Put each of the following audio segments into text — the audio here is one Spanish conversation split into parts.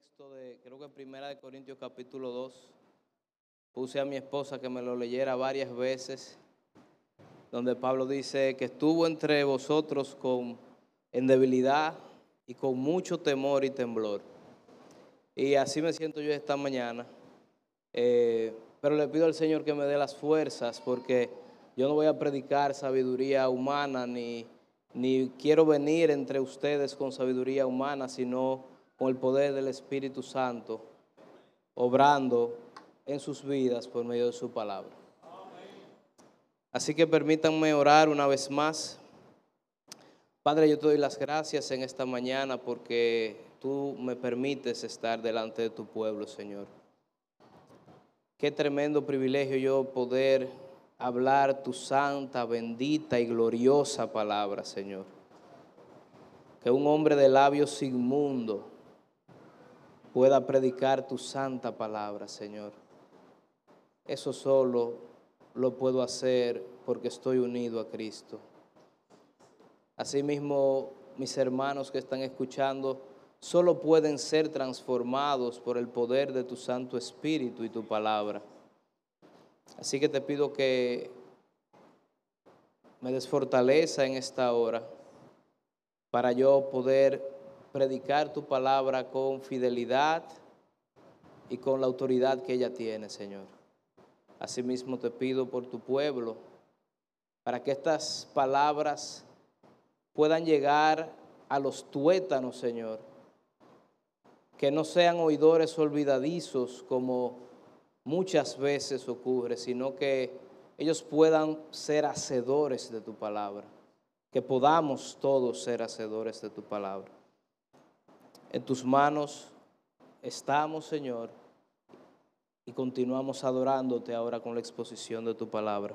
texto de, creo que Primera de Corintios capítulo 2. Puse a mi esposa que me lo leyera varias veces, donde Pablo dice que estuvo entre vosotros con, en debilidad y con mucho temor y temblor. Y así me siento yo esta mañana. Eh, pero le pido al Señor que me dé las fuerzas porque yo no voy a predicar sabiduría humana ni, ni quiero venir entre ustedes con sabiduría humana, sino con el poder del Espíritu Santo, obrando en sus vidas por medio de su palabra. Así que permítanme orar una vez más. Padre, yo te doy las gracias en esta mañana porque tú me permites estar delante de tu pueblo, Señor. Qué tremendo privilegio yo poder hablar tu santa, bendita y gloriosa palabra, Señor. Que un hombre de labios inmundo pueda predicar tu santa palabra, Señor. Eso solo lo puedo hacer porque estoy unido a Cristo. Asimismo, mis hermanos que están escuchando, solo pueden ser transformados por el poder de tu Santo Espíritu y tu palabra. Así que te pido que me des fortaleza en esta hora para yo poder predicar tu palabra con fidelidad y con la autoridad que ella tiene, Señor. Asimismo te pido por tu pueblo, para que estas palabras puedan llegar a los tuétanos, Señor, que no sean oidores olvidadizos como muchas veces ocurre, sino que ellos puedan ser hacedores de tu palabra, que podamos todos ser hacedores de tu palabra. En tus manos estamos, Señor, y continuamos adorándote ahora con la exposición de tu palabra.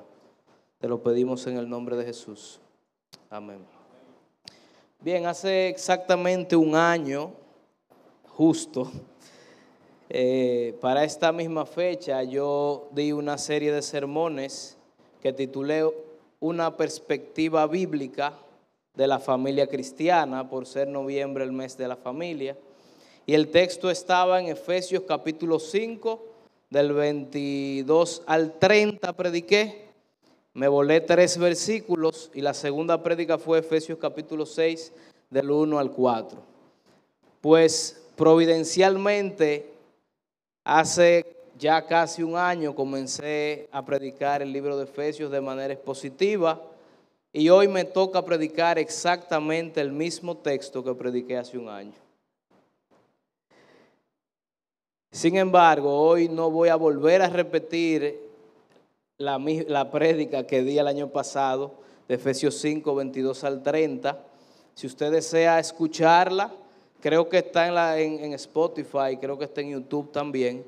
Te lo pedimos en el nombre de Jesús. Amén. Bien, hace exactamente un año, justo, eh, para esta misma fecha yo di una serie de sermones que titulé Una perspectiva bíblica de la familia cristiana, por ser noviembre el mes de la familia. Y el texto estaba en Efesios capítulo 5, del 22 al 30 prediqué. Me volé tres versículos y la segunda prédica fue Efesios capítulo 6, del 1 al 4. Pues providencialmente, hace ya casi un año comencé a predicar el libro de Efesios de manera expositiva y hoy me toca predicar exactamente el mismo texto que prediqué hace un año. Sin embargo, hoy no voy a volver a repetir la, la prédica que di el año pasado, de Efesios 5, 22 al 30. Si usted desea escucharla, creo que está en, la, en, en Spotify, creo que está en YouTube también.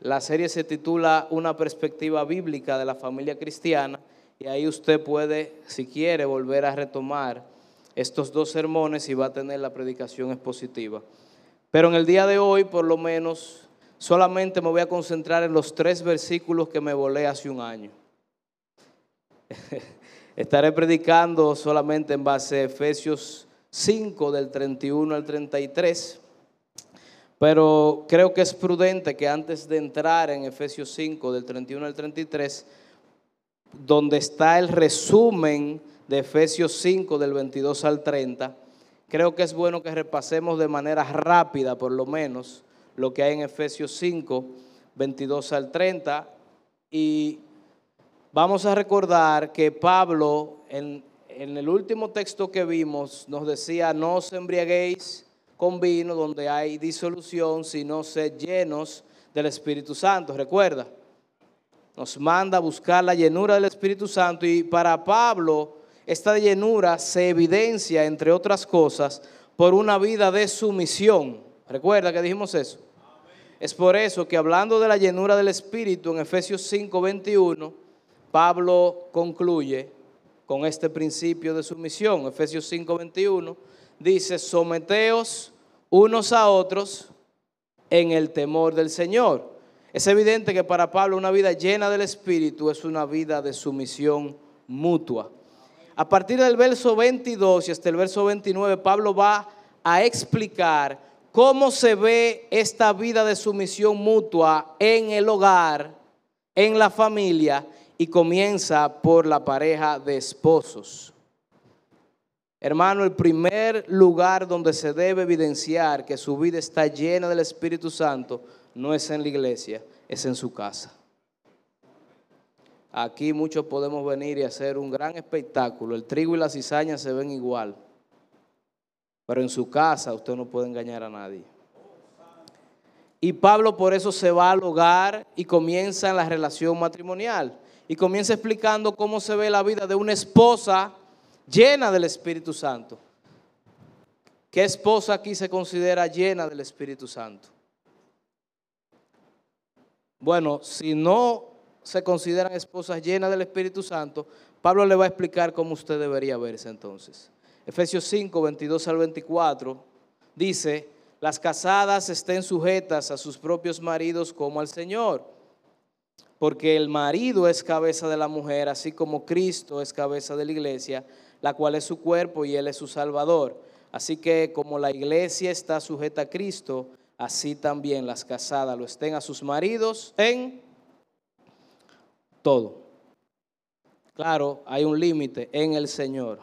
La serie se titula Una perspectiva bíblica de la familia cristiana y ahí usted puede, si quiere, volver a retomar estos dos sermones y va a tener la predicación expositiva. Pero en el día de hoy, por lo menos, solamente me voy a concentrar en los tres versículos que me volé hace un año. Estaré predicando solamente en base a Efesios 5 del 31 al 33. Pero creo que es prudente que antes de entrar en Efesios 5 del 31 al 33, donde está el resumen de Efesios 5 del 22 al 30, creo que es bueno que repasemos de manera rápida, por lo menos, lo que hay en Efesios 5, 22 al 30. Y vamos a recordar que Pablo, en, en el último texto que vimos, nos decía, no os embriaguéis con vino donde hay disolución, sino sed llenos del Espíritu Santo. ¿Recuerda? Nos manda a buscar la llenura del Espíritu Santo y para Pablo esta llenura se evidencia, entre otras cosas, por una vida de sumisión. ¿Recuerda que dijimos eso? Es por eso que hablando de la llenura del Espíritu en Efesios 5:21, Pablo concluye con este principio de sumisión. Efesios 5:21 dice, someteos unos a otros en el temor del Señor. Es evidente que para Pablo una vida llena del Espíritu es una vida de sumisión mutua. A partir del verso 22 y hasta el verso 29, Pablo va a explicar cómo se ve esta vida de sumisión mutua en el hogar, en la familia, y comienza por la pareja de esposos. Hermano, el primer lugar donde se debe evidenciar que su vida está llena del Espíritu Santo no es en la iglesia, es en su casa. Aquí muchos podemos venir y hacer un gran espectáculo. El trigo y la cizaña se ven igual. Pero en su casa usted no puede engañar a nadie. Y Pablo por eso se va al hogar y comienza en la relación matrimonial. Y comienza explicando cómo se ve la vida de una esposa llena del Espíritu Santo. ¿Qué esposa aquí se considera llena del Espíritu Santo? Bueno, si no se consideran esposas llenas del Espíritu Santo, Pablo le va a explicar cómo usted debería verse entonces. Efesios 5, 22 al 24 dice, las casadas estén sujetas a sus propios maridos como al Señor, porque el marido es cabeza de la mujer, así como Cristo es cabeza de la iglesia, la cual es su cuerpo y él es su salvador. Así que como la iglesia está sujeta a Cristo, así también las casadas lo estén a sus maridos en todo. Claro, hay un límite en el Señor.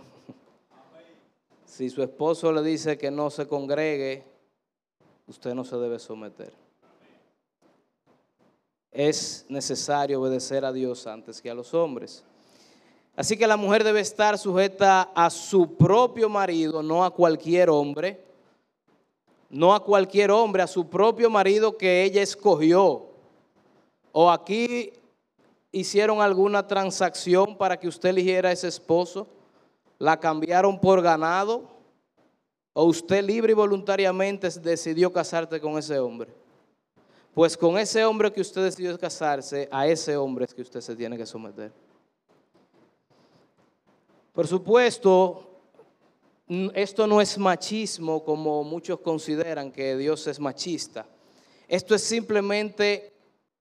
Si su esposo le dice que no se congregue, usted no se debe someter. Es necesario obedecer a Dios antes que a los hombres. Así que la mujer debe estar sujeta a su propio marido, no a cualquier hombre. No a cualquier hombre, a su propio marido que ella escogió. O aquí hicieron alguna transacción para que usted eligiera a ese esposo? ¿La cambiaron por ganado? ¿O usted libre y voluntariamente decidió casarte con ese hombre? Pues con ese hombre que usted decidió casarse, a ese hombre es que usted se tiene que someter. Por supuesto, esto no es machismo como muchos consideran que Dios es machista. Esto es simplemente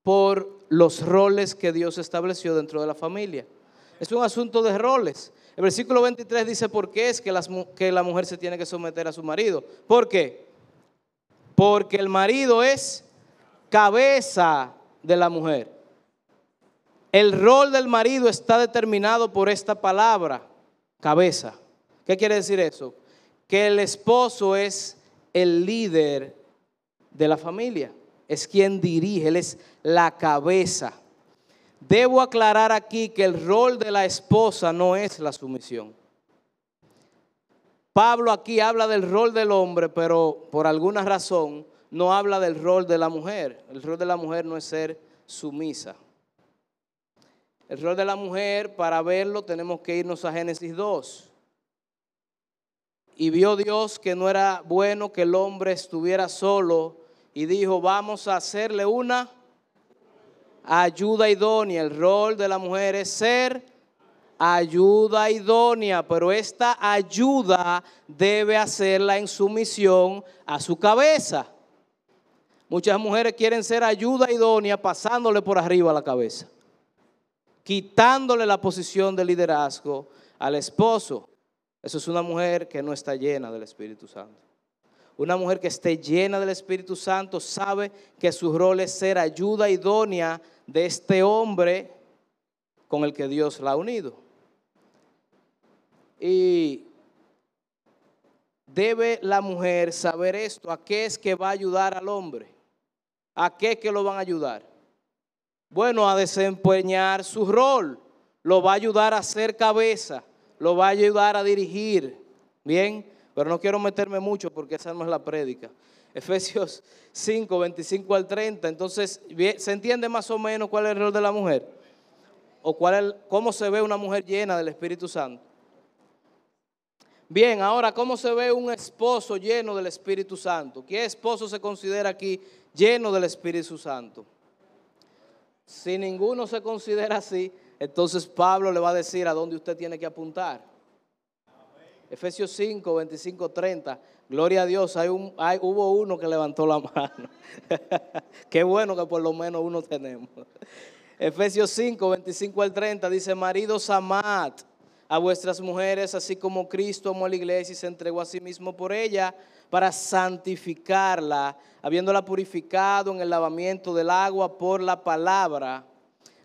por los roles que Dios estableció dentro de la familia. Es un asunto de roles. El versículo 23 dice por qué es que, la mujer se tiene que someter a su marido. ¿Por qué? Porque el marido es cabeza de la mujer. El rol del marido está determinado por esta palabra, cabeza. ¿Qué quiere decir eso? Que el esposo es el líder de la familia es quien dirige, Él es la cabeza. Debo aclarar aquí que el rol de la esposa no es la sumisión. Pablo aquí habla del rol del hombre, pero por alguna razón no habla del rol de la mujer. El rol de la mujer no es ser sumisa. El rol de la mujer, para verlo, tenemos que irnos a Génesis 2. Y vio Dios que no era bueno que el hombre estuviera solo y dijo, vamos a hacerle una ayuda idónea. El rol de la mujer es ser ayuda idónea, pero esta ayuda debe hacerla en sumisión a su cabeza. Muchas mujeres quieren ser ayuda idónea pasándole por arriba la cabeza, quitándole la posición de liderazgo al esposo. Eso es una mujer que no está llena del Espíritu Santo. Una mujer que esté llena del Espíritu Santo sabe que su rol es ser ayuda idónea de este hombre con el que Dios la ha unido. Y debe la mujer saber esto, a qué es que va a ayudar al hombre, a qué es que lo van a ayudar. Bueno, a desempeñar su rol, lo va a ayudar a ser cabeza, lo va a ayudar a dirigir. Bien, pero no quiero meterme mucho porque esa no es la prédica. Efesios 5, 25 al 30. Entonces, ¿se entiende más o menos cuál es el rol de la mujer? ¿O cuál es, cómo se ve una mujer llena del Espíritu Santo? Bien, ahora, ¿cómo se ve un esposo lleno del Espíritu Santo? ¿Qué esposo se considera aquí lleno del Espíritu Santo? Si ninguno se considera así, entonces Pablo le va a decir a dónde usted tiene que apuntar. Efesios 5, 25, 30. Gloria a Dios, hay un, hay, hubo uno que levantó la mano. Qué bueno que por lo menos uno tenemos. Efesios 5, 25 al 30 dice, maridos amad a vuestras mujeres, así como Cristo amó a la iglesia y se entregó a sí mismo por ella, para santificarla, habiéndola purificado en el lavamiento del agua por la palabra,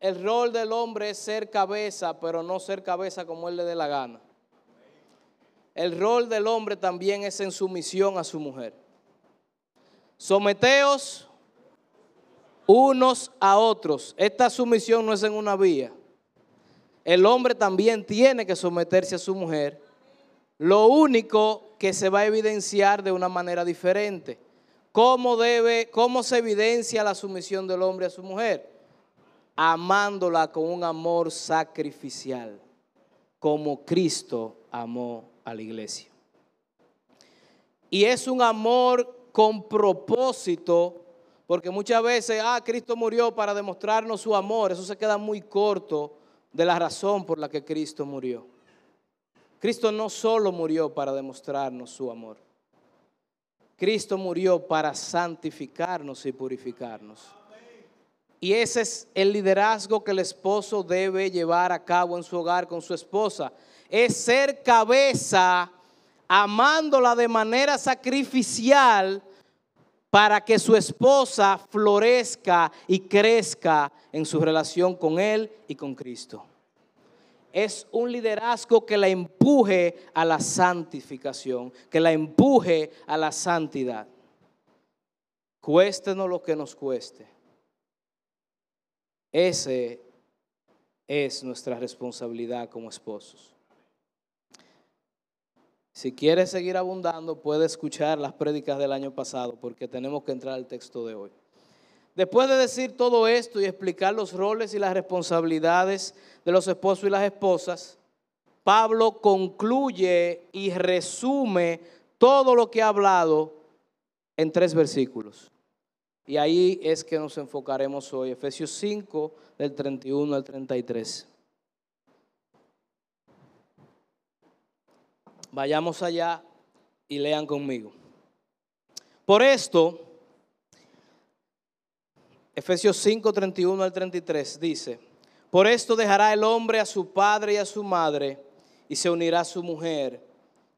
el rol del hombre es ser cabeza, pero no ser cabeza como él le dé la gana. El rol del hombre también es en sumisión a su mujer. Someteos unos a otros. Esta sumisión no es en una vía. El hombre también tiene que someterse a su mujer. Lo único que se va a evidenciar de una manera diferente. ¿Cómo debe, cómo se evidencia la sumisión del hombre a su mujer? Amándola con un amor sacrificial, como Cristo amó a la iglesia. Y es un amor con propósito, porque muchas veces, ah, Cristo murió para demostrarnos su amor, eso se queda muy corto de la razón por la que Cristo murió. Cristo no solo murió para demostrarnos su amor, Cristo murió para santificarnos y purificarnos. Y ese es el liderazgo que el esposo debe llevar a cabo en su hogar con su esposa. Es ser cabeza amándola de manera sacrificial para que su esposa florezca y crezca en su relación con Él y con Cristo. Es un liderazgo que la empuje a la santificación, que la empuje a la santidad. Cuéstenos lo que nos cueste. Ese es nuestra responsabilidad como esposos. Si quieres seguir abundando, puede escuchar las prédicas del año pasado porque tenemos que entrar al texto de hoy. Después de decir todo esto y explicar los roles y las responsabilidades de los esposos y las esposas, Pablo concluye y resume todo lo que ha hablado en tres versículos. Y ahí es que nos enfocaremos hoy, Efesios 5, del 31 al 33. Vayamos allá y lean conmigo. Por esto, Efesios 5, 31 al 33 dice, por esto dejará el hombre a su padre y a su madre y se unirá a su mujer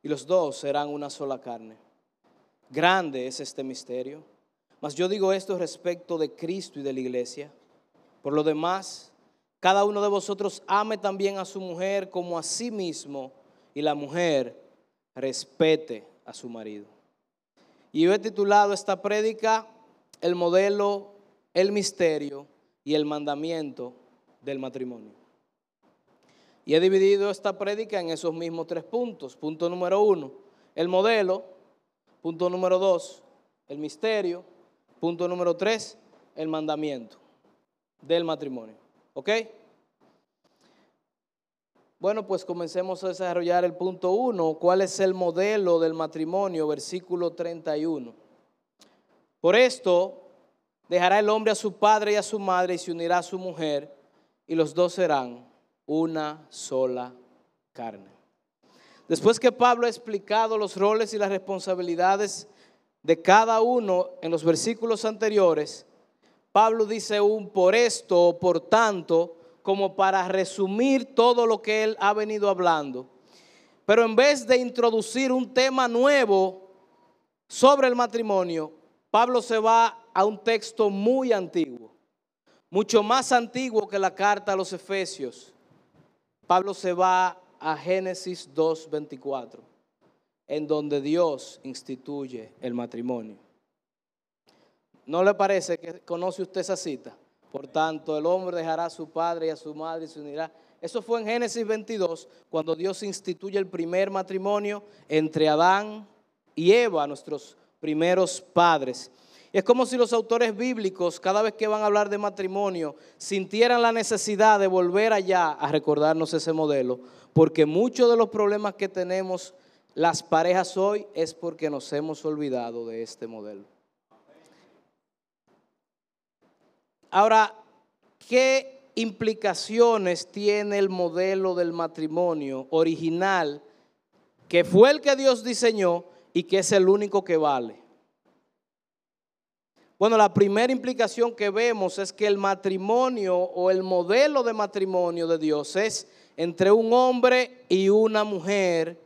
y los dos serán una sola carne. Grande es este misterio. Mas yo digo esto respecto de Cristo y de la iglesia. Por lo demás, cada uno de vosotros ame también a su mujer como a sí mismo y la mujer respete a su marido. Y yo he titulado esta prédica El modelo, el misterio y el mandamiento del matrimonio. Y he dividido esta prédica en esos mismos tres puntos. Punto número uno, el modelo. Punto número dos, el misterio. Punto número tres, el mandamiento del matrimonio. ¿Ok? Bueno, pues comencemos a desarrollar el punto 1. ¿Cuál es el modelo del matrimonio? Versículo 31. Por esto dejará el hombre a su padre y a su madre y se unirá a su mujer y los dos serán una sola carne. Después que Pablo ha explicado los roles y las responsabilidades de cada uno en los versículos anteriores, Pablo dice un por esto, por tanto, como para resumir todo lo que él ha venido hablando. Pero en vez de introducir un tema nuevo sobre el matrimonio, Pablo se va a un texto muy antiguo, mucho más antiguo que la carta a los Efesios. Pablo se va a Génesis 2.24, en donde Dios instituye el matrimonio. ¿No le parece que conoce usted esa cita? Por tanto, el hombre dejará a su padre y a su madre y se unirá. Eso fue en Génesis 22, cuando Dios instituye el primer matrimonio entre Adán y Eva, nuestros primeros padres. Es como si los autores bíblicos, cada vez que van a hablar de matrimonio, sintieran la necesidad de volver allá a recordarnos ese modelo, porque muchos de los problemas que tenemos las parejas hoy es porque nos hemos olvidado de este modelo. Ahora, ¿qué implicaciones tiene el modelo del matrimonio original, que fue el que Dios diseñó y que es el único que vale? Bueno, la primera implicación que vemos es que el matrimonio o el modelo de matrimonio de Dios es entre un hombre y una mujer,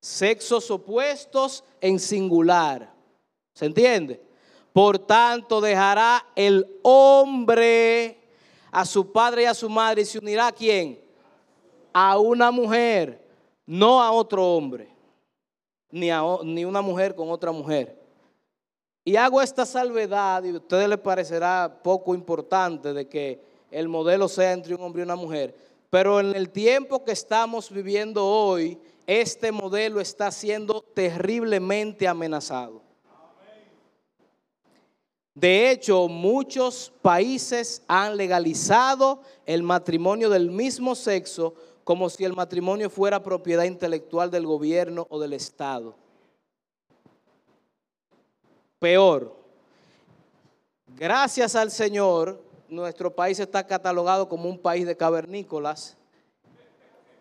sexos opuestos en singular. ¿Se entiende? Por tanto, dejará el hombre a su padre y a su madre y se unirá a quién? A una mujer, no a otro hombre, ni, a, ni una mujer con otra mujer. Y hago esta salvedad, y a ustedes les parecerá poco importante de que el modelo sea entre un hombre y una mujer, pero en el tiempo que estamos viviendo hoy, este modelo está siendo terriblemente amenazado. De hecho, muchos países han legalizado el matrimonio del mismo sexo como si el matrimonio fuera propiedad intelectual del gobierno o del Estado peor. Gracias al Señor, nuestro país está catalogado como un país de cavernícolas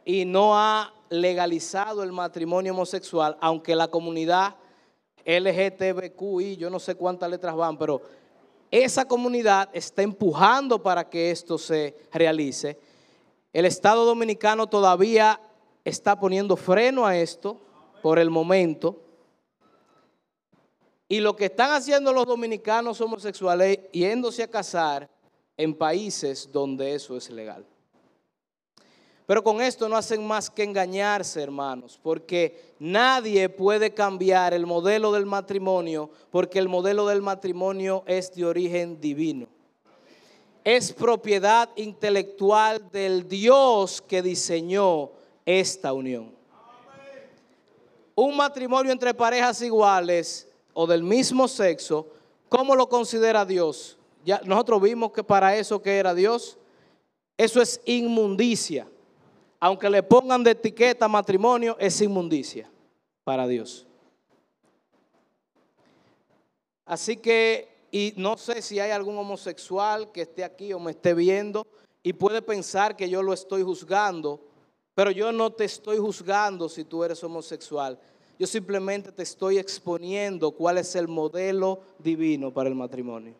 y no ha legalizado el matrimonio homosexual, aunque la comunidad LGTBQI, yo no sé cuántas letras van, pero esa comunidad está empujando para que esto se realice. El Estado Dominicano todavía está poniendo freno a esto por el momento. Y lo que están haciendo los dominicanos homosexuales yéndose a casar en países donde eso es legal. Pero con esto no hacen más que engañarse, hermanos, porque nadie puede cambiar el modelo del matrimonio, porque el modelo del matrimonio es de origen divino. Es propiedad intelectual del Dios que diseñó esta unión. Un matrimonio entre parejas iguales o del mismo sexo, ¿cómo lo considera Dios? Ya nosotros vimos que para eso que era Dios, eso es inmundicia. Aunque le pongan de etiqueta matrimonio, es inmundicia para Dios. Así que, y no sé si hay algún homosexual que esté aquí o me esté viendo y puede pensar que yo lo estoy juzgando, pero yo no te estoy juzgando si tú eres homosexual. Yo simplemente te estoy exponiendo cuál es el modelo divino para el matrimonio.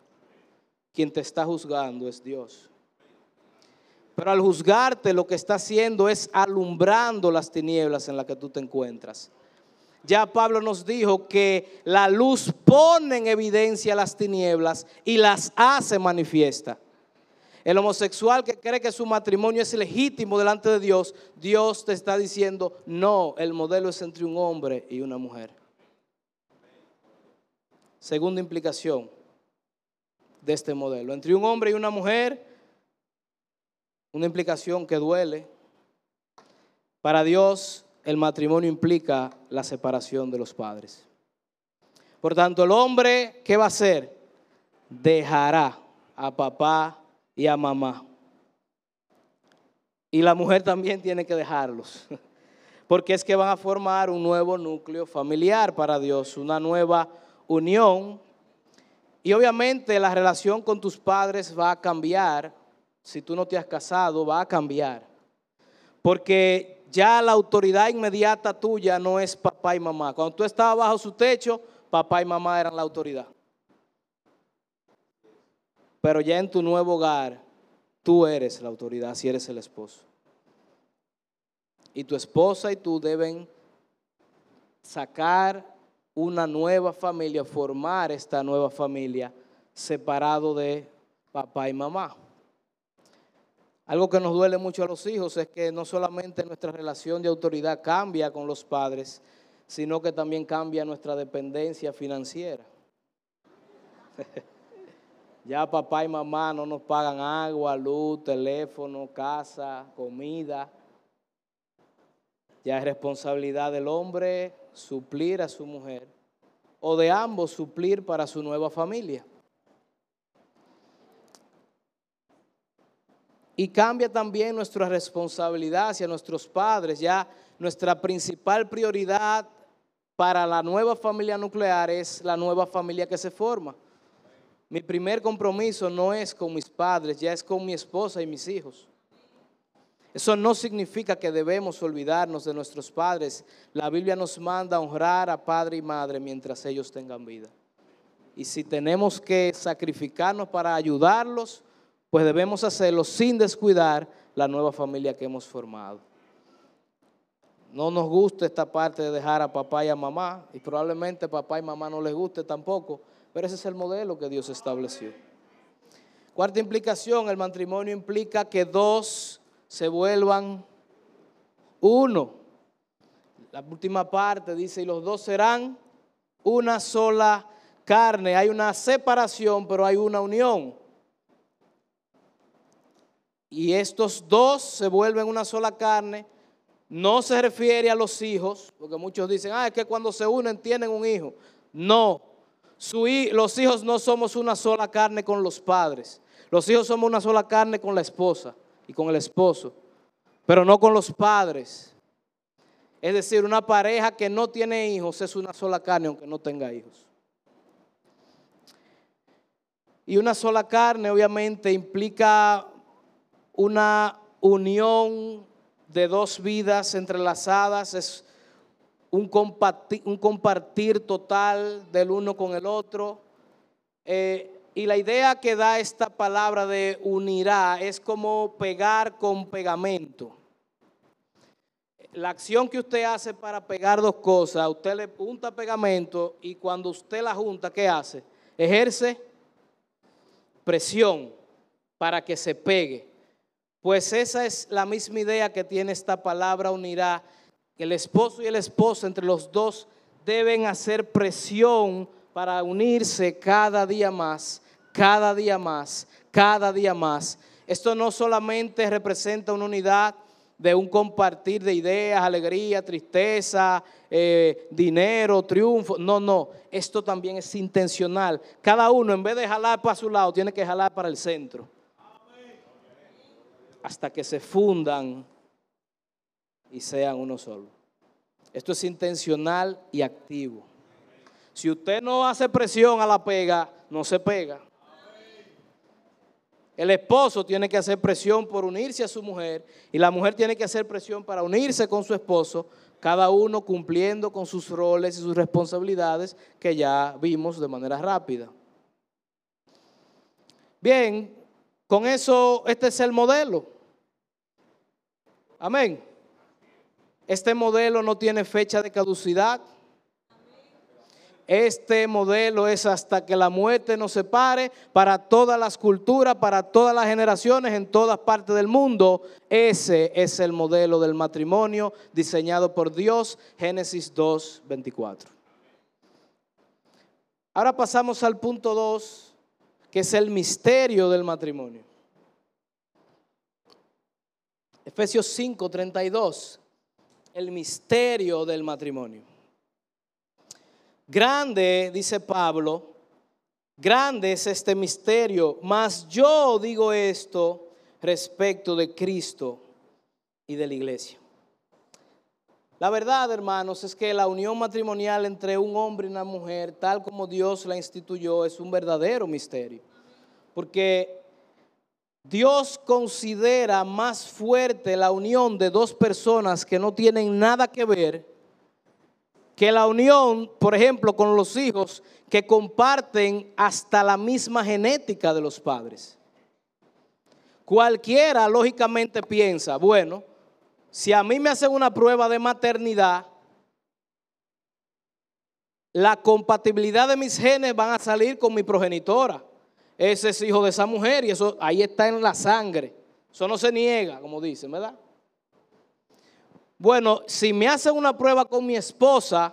Quien te está juzgando es Dios. Pero al juzgarte lo que está haciendo es alumbrando las tinieblas en las que tú te encuentras. Ya Pablo nos dijo que la luz pone en evidencia las tinieblas y las hace manifiesta. El homosexual que cree que su matrimonio es legítimo delante de Dios, Dios te está diciendo, no, el modelo es entre un hombre y una mujer. Segunda implicación de este modelo, entre un hombre y una mujer, una implicación que duele. Para Dios el matrimonio implica la separación de los padres. Por tanto, el hombre, ¿qué va a hacer? Dejará a papá y a mamá. Y la mujer también tiene que dejarlos, porque es que van a formar un nuevo núcleo familiar para Dios, una nueva unión. Y obviamente la relación con tus padres va a cambiar, si tú no te has casado, va a cambiar. Porque ya la autoridad inmediata tuya no es papá y mamá. Cuando tú estabas bajo su techo, papá y mamá eran la autoridad. Pero ya en tu nuevo hogar, tú eres la autoridad si eres el esposo. Y tu esposa y tú deben sacar una nueva familia, formar esta nueva familia separado de papá y mamá. Algo que nos duele mucho a los hijos es que no solamente nuestra relación de autoridad cambia con los padres, sino que también cambia nuestra dependencia financiera. Ya papá y mamá no nos pagan agua, luz, teléfono, casa, comida. Ya es responsabilidad del hombre suplir a su mujer o de ambos suplir para su nueva familia. Y cambia también nuestra responsabilidad hacia nuestros padres. Ya nuestra principal prioridad para la nueva familia nuclear es la nueva familia que se forma. Mi primer compromiso no es con mis padres, ya es con mi esposa y mis hijos. Eso no significa que debemos olvidarnos de nuestros padres. La Biblia nos manda honrar a padre y madre mientras ellos tengan vida. Y si tenemos que sacrificarnos para ayudarlos, pues debemos hacerlo sin descuidar la nueva familia que hemos formado. No nos gusta esta parte de dejar a papá y a mamá, y probablemente papá y mamá no les guste tampoco, pero ese es el modelo que Dios estableció. Cuarta implicación, el matrimonio implica que dos se vuelvan uno. La última parte dice, y los dos serán una sola carne. Hay una separación, pero hay una unión. Y estos dos se vuelven una sola carne. No se refiere a los hijos, porque muchos dicen, ah, es que cuando se unen tienen un hijo. No, los hijos no somos una sola carne con los padres. Los hijos somos una sola carne con la esposa y con el esposo, pero no con los padres. Es decir, una pareja que no tiene hijos es una sola carne aunque no tenga hijos. Y una sola carne obviamente implica una unión de dos vidas entrelazadas, es un compartir, total del uno con el otro. Eh, y la idea que da esta palabra de unirá es como pegar con pegamento. La acción que usted hace para pegar dos cosas, usted le punta pegamento y cuando usted la junta, ¿qué hace? Ejerce presión para que se pegue. Pues esa es la misma idea que tiene esta palabra unirá. El esposo y el esposo entre los dos deben hacer presión para unirse cada día más cada día más, cada día más. Esto no solamente representa una unidad de un compartir de ideas, alegría, tristeza, eh, dinero, triunfo. No, no, esto también es intencional. Cada uno en vez de jalar para su lado, tiene que jalar para el centro. Hasta que se fundan y sean uno solo. Esto es intencional y activo. Si usted no hace presión a la pega, no se pega. El esposo tiene que hacer presión por unirse a su mujer y la mujer tiene que hacer presión para unirse con su esposo, cada uno cumpliendo con sus roles y sus responsabilidades que ya vimos de manera rápida. Bien, con eso este es el modelo. Amén. Este modelo no tiene fecha de caducidad. Este modelo es hasta que la muerte nos separe para todas las culturas, para todas las generaciones, en todas partes del mundo. Ese es el modelo del matrimonio diseñado por Dios, Génesis 2, 24. Ahora pasamos al punto 2, que es el misterio del matrimonio. Efesios 5, 32, el misterio del matrimonio. Grande, dice Pablo, grande es este misterio, mas yo digo esto respecto de Cristo y de la iglesia. La verdad, hermanos, es que la unión matrimonial entre un hombre y una mujer, tal como Dios la instituyó, es un verdadero misterio. Porque Dios considera más fuerte la unión de dos personas que no tienen nada que ver que la unión, por ejemplo, con los hijos que comparten hasta la misma genética de los padres. Cualquiera lógicamente piensa, bueno, si a mí me hacen una prueba de maternidad, la compatibilidad de mis genes van a salir con mi progenitora. Ese es hijo de esa mujer y eso ahí está en la sangre. Eso no se niega, como dicen, ¿verdad? Bueno, si me hacen una prueba con mi esposa,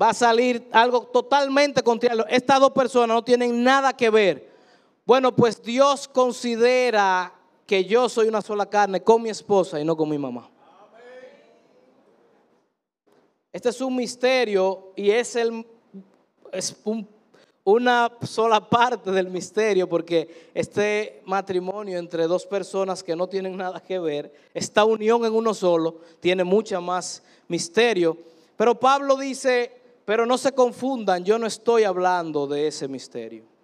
va a salir algo totalmente contrario. Estas dos personas no tienen nada que ver. Bueno, pues Dios considera que yo soy una sola carne con mi esposa y no con mi mamá. Este es un misterio y es, es una sola parte del misterio, porque este matrimonio entre dos personas que no tienen nada que ver, esta unión en uno solo, tiene mucha más misterio. Pero Pablo dice, pero no se confundan, yo no estoy hablando de ese misterio.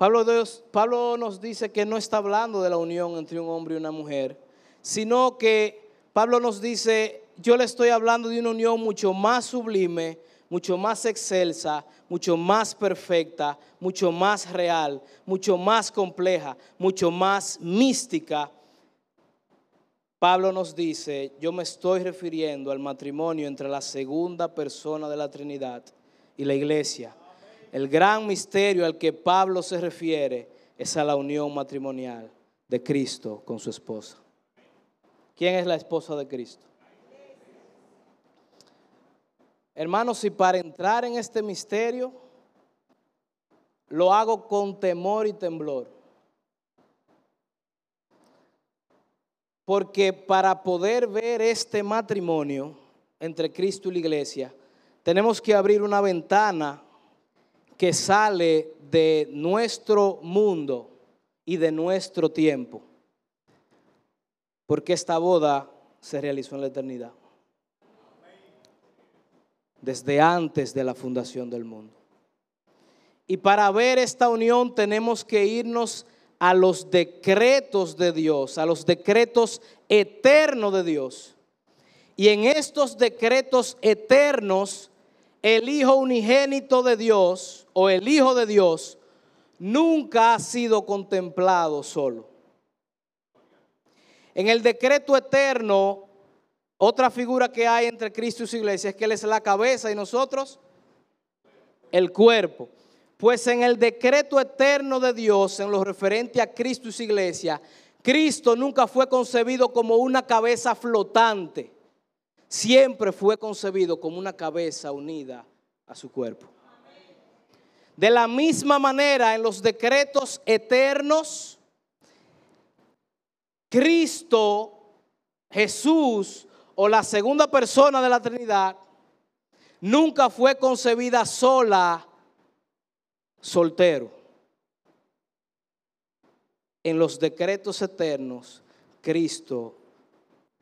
Pablo, nos dice que no está hablando de la unión entre un hombre y una mujer, sino que Pablo nos dice, yo le estoy hablando de una unión mucho más sublime, mucho más excelsa, mucho más perfecta, mucho más real, mucho más compleja, mucho más mística. Pablo nos dice, yo me estoy refiriendo al matrimonio entre la segunda persona de la Trinidad y la iglesia. El gran misterio al que Pablo se refiere es a la unión matrimonial de Cristo con su esposa. ¿Quién es la esposa de Cristo? Hermanos, y para entrar en este misterio, lo hago con temor y temblor. Porque para poder ver este matrimonio entre Cristo y la iglesia, tenemos que abrir una ventana que sale de nuestro mundo y de nuestro tiempo. Porque esta boda se realizó en la eternidad desde antes de la fundación del mundo. Y para ver esta unión tenemos que irnos a los decretos de Dios, a los decretos eternos de Dios. Y en estos decretos eternos, el Hijo unigénito de Dios o el Hijo de Dios nunca ha sido contemplado solo. En el decreto eterno, otra figura que hay entre Cristo y su iglesia es que Él es la cabeza y nosotros el cuerpo. Pues en el decreto eterno de Dios, en lo referente a Cristo y su iglesia, Cristo nunca fue concebido como una cabeza flotante. Siempre fue concebido como una cabeza unida a su cuerpo. De la misma manera, en los decretos eternos, Cristo, Jesús, o la segunda persona de la Trinidad nunca fue concebida sola, soltero. En los decretos eternos, Cristo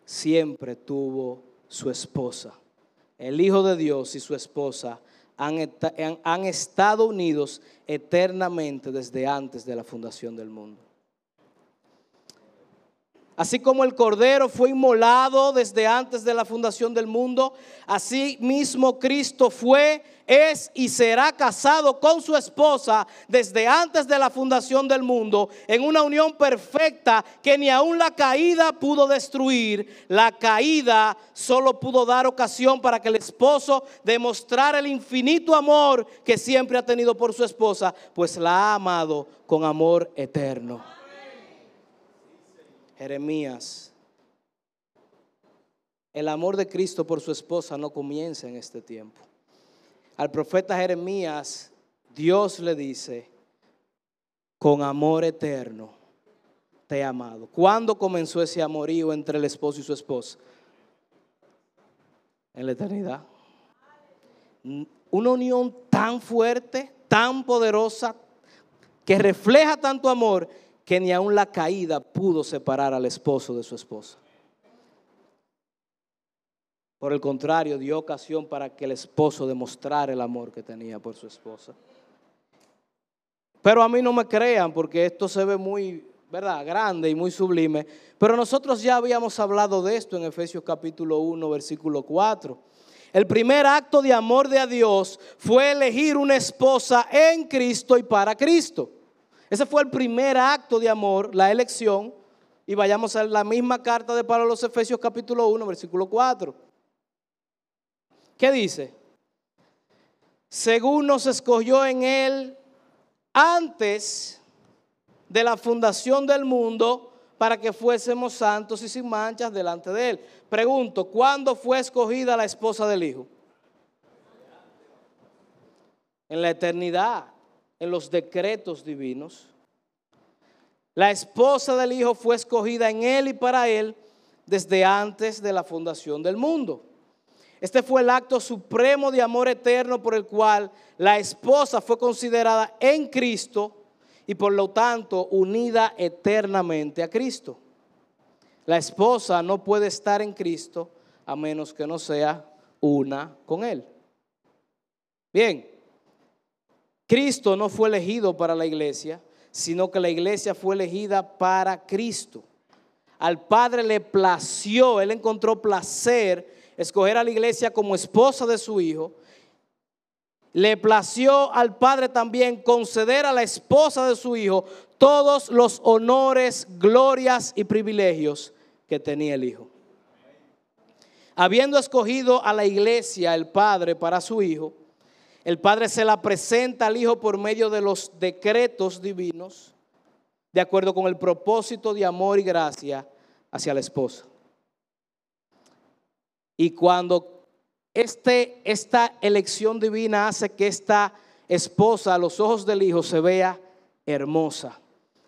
siempre tuvo su esposa. El Hijo de Dios y su esposa han, han, estado unidos eternamente desde antes de la fundación del mundo. Así como el Cordero fue inmolado desde antes de la fundación del mundo, así mismo Cristo fue, es y será casado con su esposa desde antes de la fundación del mundo, en una unión perfecta que ni aun la caída pudo destruir. La caída solo pudo dar ocasión para que el esposo demostrara el infinito amor que siempre ha tenido por su esposa, pues la ha amado con amor eterno. Jeremías, el amor de Cristo por su esposa no comienza en este tiempo. Al profeta Jeremías, Dios le dice, con amor eterno te he amado. ¿Cuándo comenzó ese amorío entre el esposo y su esposa? En la eternidad. Una unión tan fuerte, tan poderosa, que refleja tanto amor que ni aun la caída pudo separar al esposo de su esposa. Por el contrario, dio ocasión para que el esposo demostrara el amor que tenía por su esposa. Pero a mí no me crean porque esto se ve muy, ¿verdad? Grande y muy sublime. Pero nosotros ya habíamos hablado de esto en Efesios capítulo 1, versículo 4. El primer acto de amor de Dios fue elegir una esposa en Cristo y para Cristo. Ese fue el primer acto de amor, la elección. Y vayamos a la misma carta de Pablo a los Efesios capítulo 1, versículo 4. ¿Qué dice? Según nos escogió en él antes de la fundación del mundo para que fuésemos santos y sin manchas delante de él. Pregunto, ¿cuándo fue escogida la esposa del Hijo? En la eternidad en los decretos divinos. La esposa del Hijo fue escogida en Él y para Él desde antes de la fundación del mundo. Este fue el acto supremo de amor eterno por el cual la esposa fue considerada en Cristo y por lo tanto unida eternamente a Cristo. La esposa no puede estar en Cristo a menos que no sea una con Él. Bien, Cristo no fue elegido para la iglesia, sino que la iglesia fue elegida para Cristo. Al Padre le plació, Él encontró placer escoger a la iglesia como esposa de su Hijo. Le plació al Padre también conceder a la esposa de su Hijo todos los honores, glorias y privilegios que tenía el Hijo. Habiendo escogido a la iglesia el Padre para su Hijo, el Padre se la presenta al Hijo por medio de los decretos divinos, de acuerdo con el propósito de amor y gracia hacia la esposa. Y cuando este, esta elección divina hace que esta esposa a los ojos del Hijo se vea hermosa,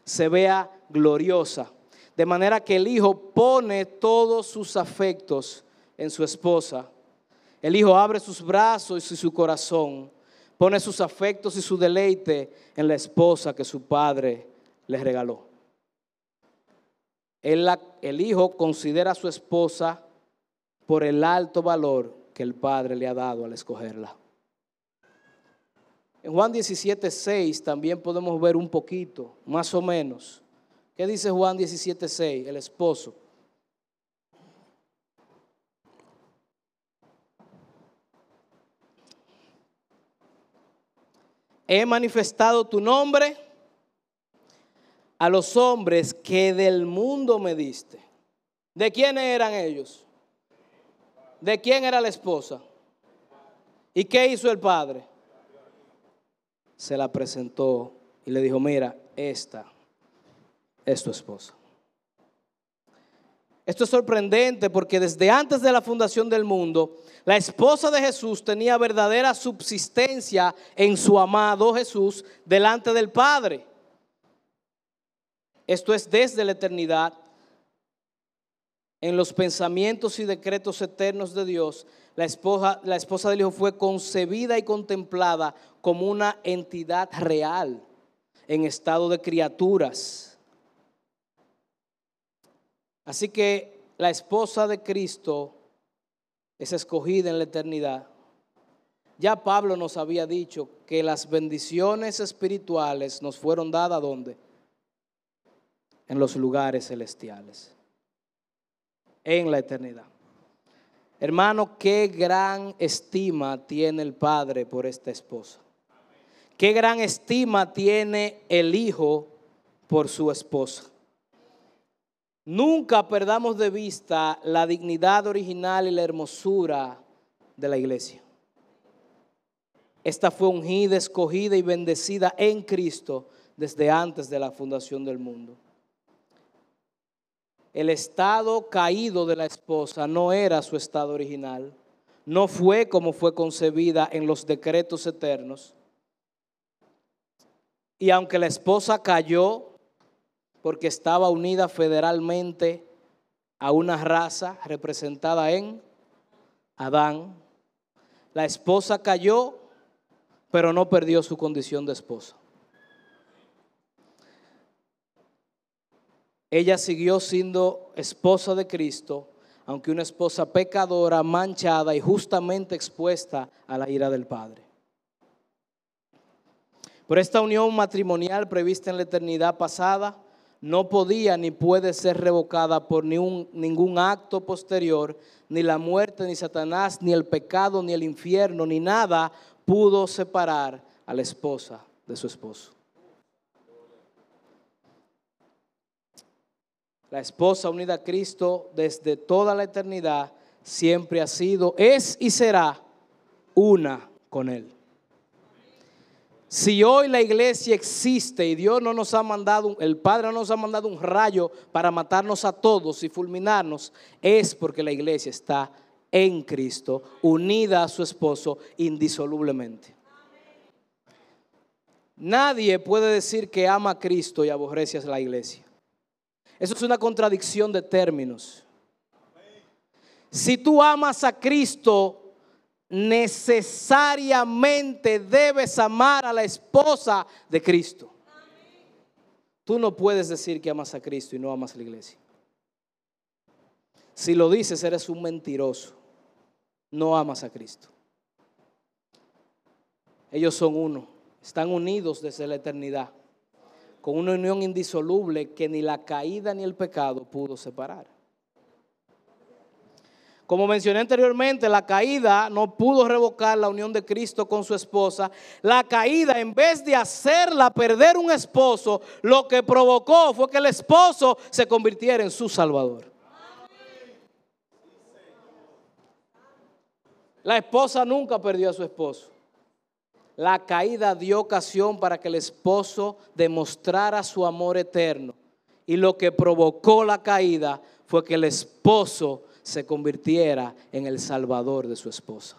se vea gloriosa. De manera que el Hijo pone todos sus afectos en su esposa. El Hijo abre sus brazos y su corazón, pone sus afectos y su deleite en la esposa que su padre le regaló. El, Hijo considera a su esposa por el alto valor que el Padre le ha dado al escogerla. En Juan 17, 6 también podemos ver un poquito, más o menos, ¿Qué dice Juan 17:6? El esposo. He manifestado tu nombre a los hombres que del mundo me diste. ¿De quiénes eran ellos? ¿De quién era la esposa? ¿Y qué hizo el padre? Se la presentó y le dijo, mira, esta es tu esposa. Esto es sorprendente porque desde antes de la fundación del mundo, la esposa de Jesús tenía verdadera subsistencia en su amado Jesús delante del Padre. Esto es desde la eternidad, en los pensamientos y decretos eternos de Dios, la esposa, la esposa del Hijo fue concebida y contemplada como una entidad real en estado de criaturas Así que la esposa de Cristo es escogida en la eternidad. Ya Pablo nos había dicho que las bendiciones espirituales nos fueron dadas ¿dónde? En los lugares celestiales. En la eternidad. Hermano, qué gran estima tiene el Padre por esta esposa. Qué gran estima tiene el Hijo por su esposa. Nunca perdamos de vista la dignidad original y la hermosura de la iglesia. Esta fue ungida, escogida y bendecida en Cristo desde antes de la fundación del mundo. El estado caído de la esposa no era su estado original, no fue como fue concebida en los decretos eternos. Y aunque la esposa cayó, porque estaba unida federalmente a una raza representada en Adán. La esposa cayó, pero no perdió su condición de esposa. Ella siguió siendo esposa de Cristo, aunque una esposa pecadora, manchada y justamente expuesta a la ira del Padre. Por esta unión matrimonial prevista en la eternidad pasada, no podía ni puede ser revocada por ningún acto posterior, ni la muerte, ni Satanás, ni el pecado, ni el infierno, ni nada pudo separar a la esposa de su esposo. La esposa unida a Cristo desde toda la eternidad siempre ha sido, es y será una con Él. Si hoy la iglesia existe y Dios no nos ha mandado, el Padre no nos ha mandado un rayo para matarnos a todos y fulminarnos, es porque la iglesia está en Cristo, unida a su esposo indisolublemente. Nadie puede decir que ama a Cristo y aborrece a la iglesia. Eso es una contradicción de términos. Si tú amas a Cristo necesariamente debes amar a la esposa de Cristo. Tú no puedes decir que amas a Cristo y no amas a la iglesia. Si lo dices, eres un mentiroso. No amas a Cristo. Ellos son uno. Están unidos desde la eternidad. Con una unión indisoluble que ni la caída ni el pecado pudo separar. Como mencioné anteriormente, la caída no pudo revocar la unión de Cristo con su esposa. La caída, en vez de hacerla perder un esposo, lo que provocó fue que el esposo se convirtiera en su salvador. La esposa nunca perdió a su esposo. La caída dio ocasión para que el esposo demostrara su amor eterno. Y lo que provocó la caída fue que el esposo se convirtiera en el salvador de su esposa.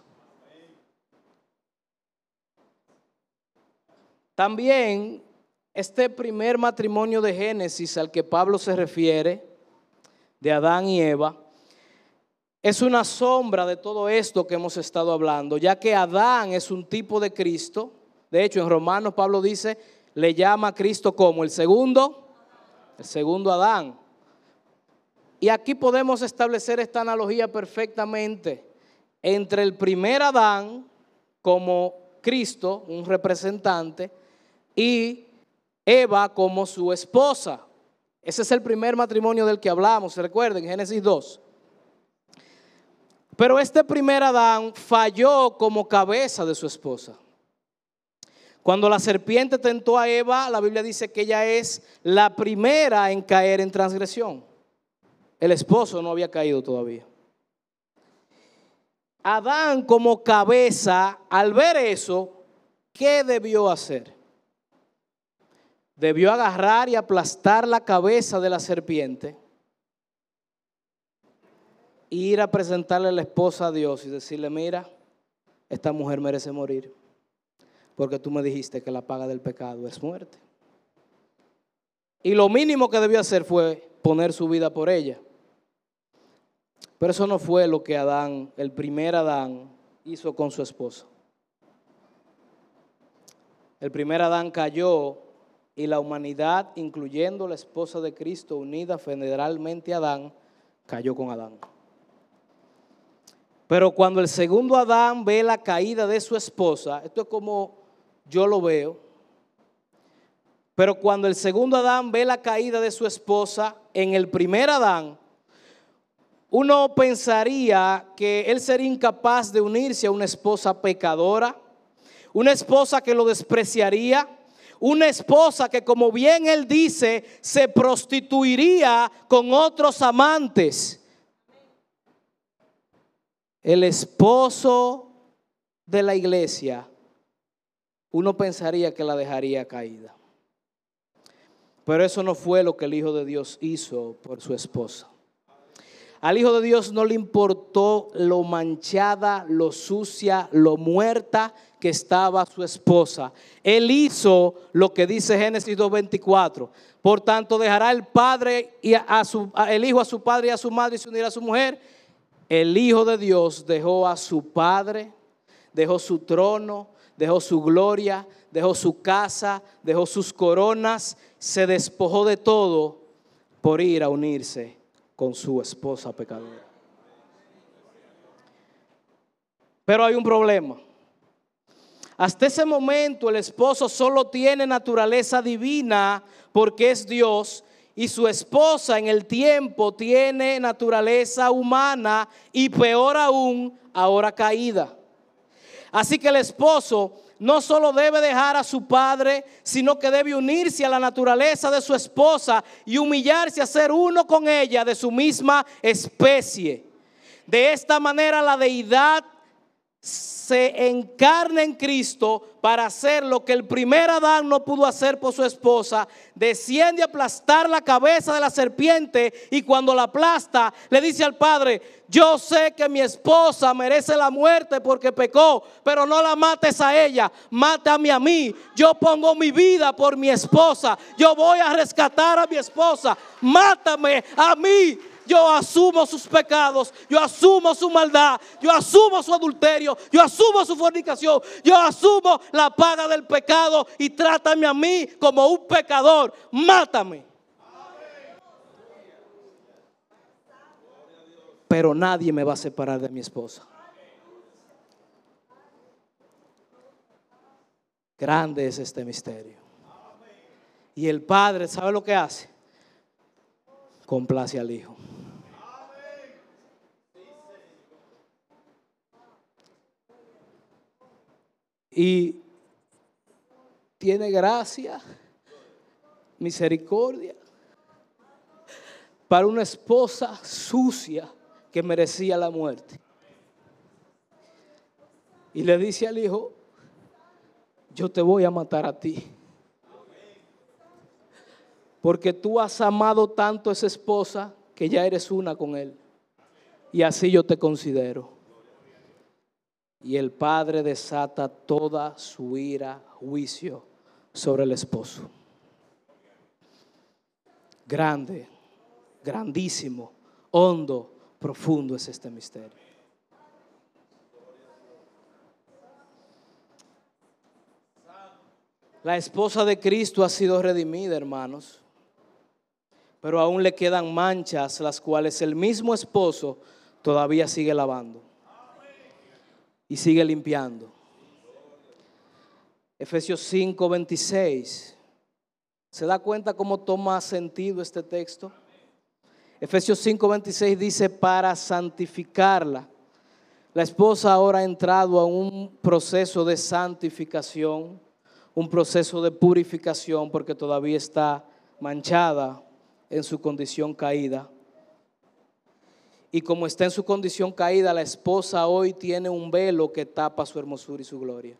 También este primer matrimonio de Génesis al que Pablo se refiere, de Adán y Eva, es una sombra de todo esto que hemos estado hablando, ya que Adán es un tipo de Cristo. De hecho, en Romanos Pablo dice, le llama a Cristo como el segundo, el segundo Adán. Y aquí podemos establecer esta analogía perfectamente entre el primer Adán como Cristo, un representante, y Eva como su esposa. Ese es el primer matrimonio del que hablamos, ¿se recuerden? Génesis 2. Pero este primer Adán falló como cabeza de su esposa. Cuando la serpiente tentó a Eva, la Biblia dice que ella es la primera en caer en transgresión. El esposo no había caído todavía. Adán como cabeza, al ver eso, ¿qué debió hacer? Debió agarrar y aplastar la cabeza de la serpiente e ir a presentarle a la esposa a Dios y decirle, mira, esta mujer merece morir, porque tú me dijiste que la paga del pecado es muerte. Y lo mínimo que debió hacer fue poner su vida por ella. Pero eso no fue lo que Adán, el primer Adán, hizo con su esposa. El primer Adán cayó y la humanidad, incluyendo la esposa de Cristo, unida federalmente a Adán, cayó con Adán. Pero cuando el segundo Adán ve la caída de su esposa, esto es como yo lo veo, pero cuando el segundo Adán ve la caída de su esposa, en el primer Adán, uno pensaría que él sería incapaz de unirse a una esposa pecadora, una esposa que lo despreciaría, una esposa que como bien él dice, se prostituiría con otros amantes. El esposo de la iglesia, uno pensaría que la dejaría caída. Pero eso no fue lo que el Hijo de Dios hizo por su esposa. Al Hijo de Dios no le importó lo manchada, lo sucia, lo muerta que estaba su esposa. Él hizo lo que dice Génesis 2.24. Por tanto, dejará el padre y a su, el hijo a su padre y a su madre y se unirá a su mujer. El Hijo de Dios dejó a su padre, dejó su trono, dejó su gloria, dejó su casa, dejó sus coronas, se despojó de todo por ir a unirse con su esposa pecadora. Pero hay un problema. Hasta ese momento el esposo solo tiene naturaleza divina porque es Dios y su esposa en el tiempo tiene naturaleza humana y peor aún, ahora caída. Así que el esposo no solo debe dejar a su padre, sino que debe unirse a la naturaleza de su esposa y humillarse a ser uno con ella de su misma especie. De esta manera la deidad se encarna en Cristo para hacer lo que el primer Adán no pudo hacer por su esposa, desciende a aplastar la cabeza de la serpiente y cuando la aplasta le dice al Padre, yo sé que mi esposa merece la muerte porque pecó, pero no la mates a ella, mátame a mí, yo pongo mi vida por mi esposa, yo voy a rescatar a mi esposa, mátame a mí, yo asumo sus pecados, yo asumo su maldad, yo asumo su adulterio, yo asumo su fornicación, yo asumo la paga del pecado y trátame a mí como un pecador, mátame. Pero nadie me va a separar de mi esposa. Grande es este misterio. Y el Padre, ¿sabe lo que hace? Complace al Hijo. Y tiene gracia, misericordia para una esposa sucia que merecía la muerte. Y le dice al hijo, yo te voy a matar a ti. Porque tú has amado tanto a esa esposa que ya eres una con él. Y así yo te considero. Y el padre desata toda su ira, juicio sobre el esposo. Grande, grandísimo, hondo, profundo es este misterio. La esposa de Cristo ha sido redimida, hermanos, pero aún le quedan manchas las cuales el mismo esposo todavía sigue lavando y sigue limpiando. Efesios 5, 26. ¿Se da cuenta cómo toma sentido este texto? Efesios 5, 26 dice, para santificarla. La esposa ahora ha entrado a un proceso de santificación un proceso de purificación porque todavía está manchada en su condición caída. Y como está en su condición caída, la esposa hoy tiene un velo que tapa su hermosura y su gloria.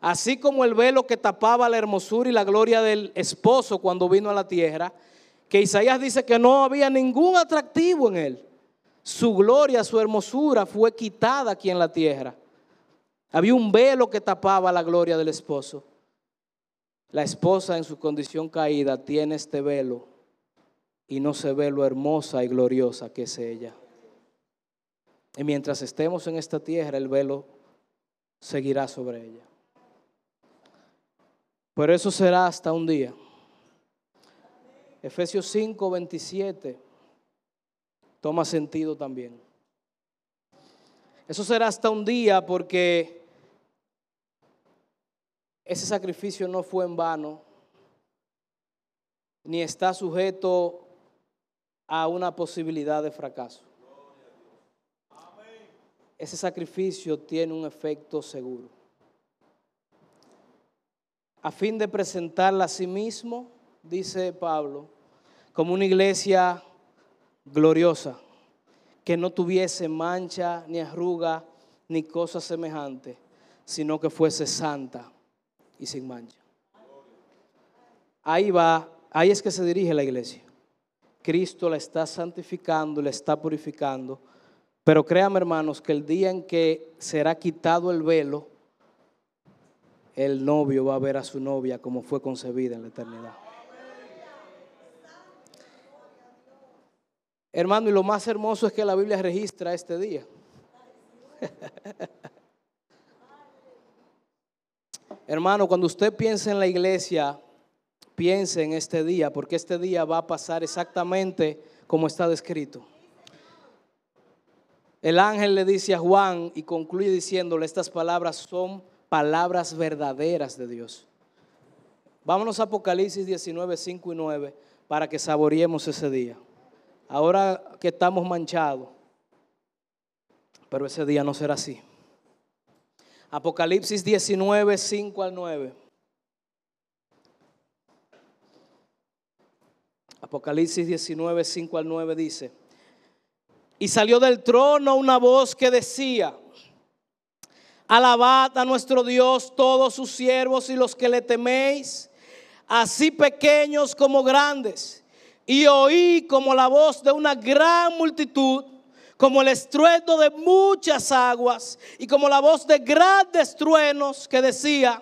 Así como el velo que tapaba la hermosura y la gloria del esposo cuando vino a la tierra, que Isaías dice que no había ningún atractivo en él. Su gloria, su hermosura fue quitada aquí en la tierra. Había un velo que tapaba la gloria del esposo. La esposa en su condición caída tiene este velo y no se ve lo hermosa y gloriosa que es ella. Y mientras estemos en esta tierra, el velo seguirá sobre ella. Pero eso será hasta un día. Efesios 5, 27 toma sentido también. Eso será hasta un día porque ese sacrificio no fue en vano, ni está sujeto a una posibilidad de fracaso. Ese sacrificio tiene un efecto seguro. A fin de presentarla a sí mismo, dice Pablo, como una iglesia gloriosa, que no tuviese mancha, ni arruga, ni cosa semejante, sino que fuese santa y sin mancha. Ahí va, ahí es que se dirige la iglesia. Cristo la está santificando, la está purificando. Pero créanme hermanos que el día en que será quitado el velo, el novio va a ver a su novia como fue concebida en la eternidad. Hermano, y lo más hermoso es que la Biblia registra este día. Hermano, cuando usted piense en la iglesia, piense en este día, porque este día va a pasar exactamente como está descrito. El ángel le dice a Juan y concluye diciéndole, estas palabras son palabras verdaderas de Dios. Vámonos a Apocalipsis 19, 5 y 9 para que saboreemos ese día. Ahora que estamos manchados, pero ese día no será así. Apocalipsis 19, 5 al 9. Apocalipsis 19, 5 al 9 dice, y salió del trono una voz que decía, alabad a nuestro Dios todos sus siervos y los que le teméis, así pequeños como grandes. Y oí como la voz de una gran multitud como el estruendo de muchas aguas y como la voz de grandes truenos que decía,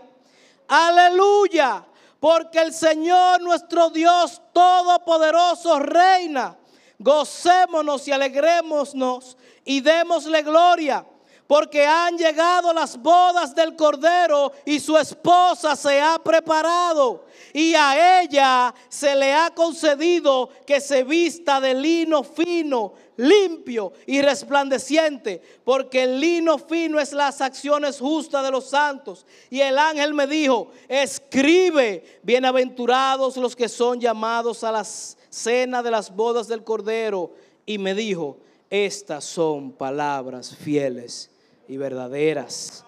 aleluya, porque el Señor nuestro Dios Todopoderoso reina. gocémonos y alegrémonos y démosle gloria, porque han llegado las bodas del Cordero y su esposa se ha preparado. Y a ella se le ha concedido que se vista de lino fino, limpio y resplandeciente, porque el lino fino es las acciones justas de los santos. Y el ángel me dijo, escribe, bienaventurados los que son llamados a la cena de las bodas del Cordero. Y me dijo, estas son palabras fieles y verdaderas.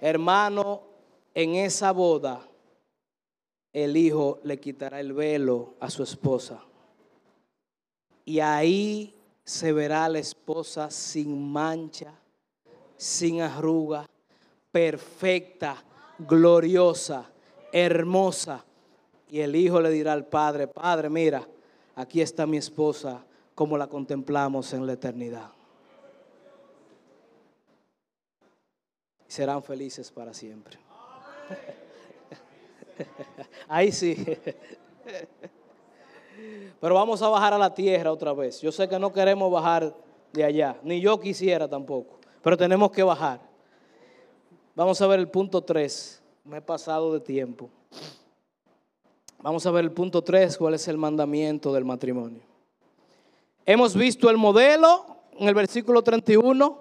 Hermano, en esa boda el hijo le quitará el velo a su esposa. Y ahí se verá la esposa sin mancha, sin arruga, perfecta, gloriosa, hermosa. Y el hijo le dirá al padre, padre, mira, aquí está mi esposa como la contemplamos en la eternidad. serán felices para siempre. Ahí sí. Pero vamos a bajar a la tierra otra vez. Yo sé que no queremos bajar de allá, ni yo quisiera tampoco, pero tenemos que bajar. Vamos a ver el punto 3. Me he pasado de tiempo. Vamos a ver el punto 3, cuál es el mandamiento del matrimonio. Hemos visto el modelo en el versículo 31,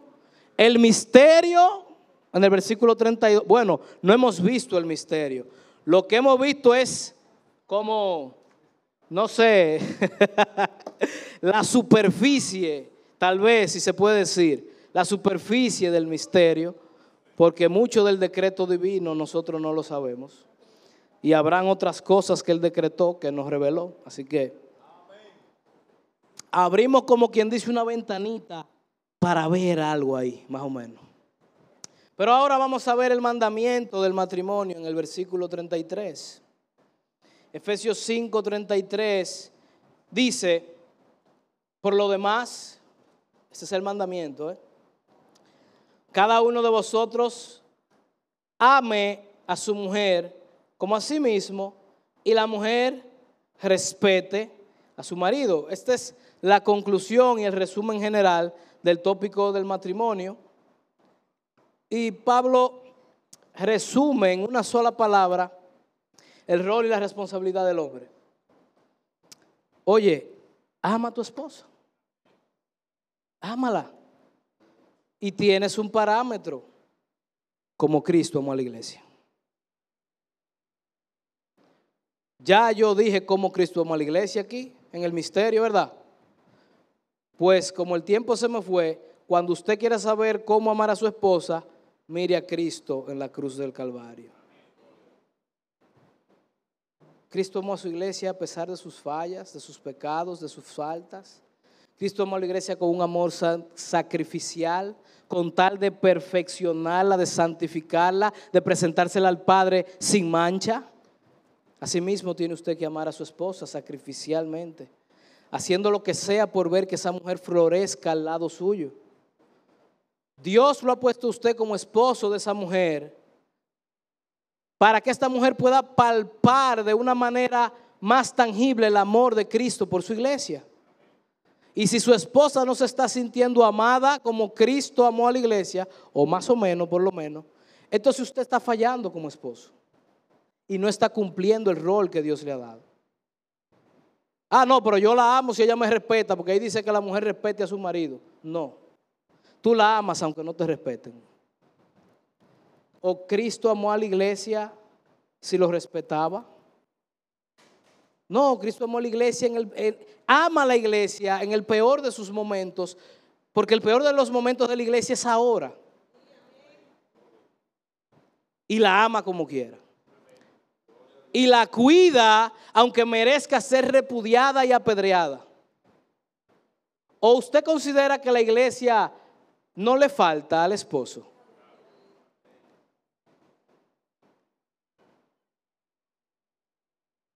el misterio en el versículo 32. Bueno, no hemos visto el misterio. Lo que hemos visto es como, no sé, la superficie, tal vez, si se puede decir, la superficie del misterio, porque mucho del decreto divino nosotros no lo sabemos. Y habrán otras cosas que él decretó, que nos reveló. Así que abrimos como quien dice una ventanita para ver algo ahí, más o menos. Pero ahora vamos a ver el mandamiento del matrimonio en el versículo 33. Efesios 5, 33 dice, por lo demás, ese es el mandamiento, ¿eh? cada uno de vosotros ame a su mujer como a sí mismo y la mujer respete a su marido. Esta es la conclusión y el resumen general del tópico del matrimonio. Y Pablo resume en una sola palabra el rol y la responsabilidad del hombre. Oye, ama a tu esposa. Ámala. Y tienes un parámetro como Cristo amó a la iglesia. Ya yo dije cómo Cristo amó a la iglesia aquí, en el misterio, ¿verdad? Pues como el tiempo se me fue, cuando usted quiera saber cómo amar a su esposa, mire a Cristo en la cruz del Calvario. Cristo amó a su iglesia a pesar de sus fallas, de sus pecados, de sus faltas. Cristo amó a la iglesia con un amor sacrificial, con tal de perfeccionarla, de santificarla, de presentársela al Padre sin mancha. Asimismo tiene usted que amar a su esposa sacrificialmente, haciendo lo que sea por ver que esa mujer florezca al lado suyo. Dios lo ha puesto usted como esposo de esa mujer para que esta mujer pueda palpar de una manera más tangible el amor de Cristo por su iglesia. Y si su esposa no se está sintiendo amada como Cristo amó a la iglesia, o más o menos, por lo menos, entonces usted está fallando como esposo y no está cumpliendo el rol que Dios le ha dado. Ah, no, pero yo la amo si ella me respeta, porque ahí dice que la mujer respete a su marido. No. Tú la amas aunque no te respeten. ¿O Cristo amó a la iglesia si lo respetaba? No, Cristo amó a la iglesia, en el, ama a la iglesia en el peor de sus momentos, porque el peor de los momentos de la iglesia es ahora. Y la ama como quiera. Y la cuida aunque merezca ser repudiada y apedreada. ¿O usted considera que la iglesia no le falta al esposo.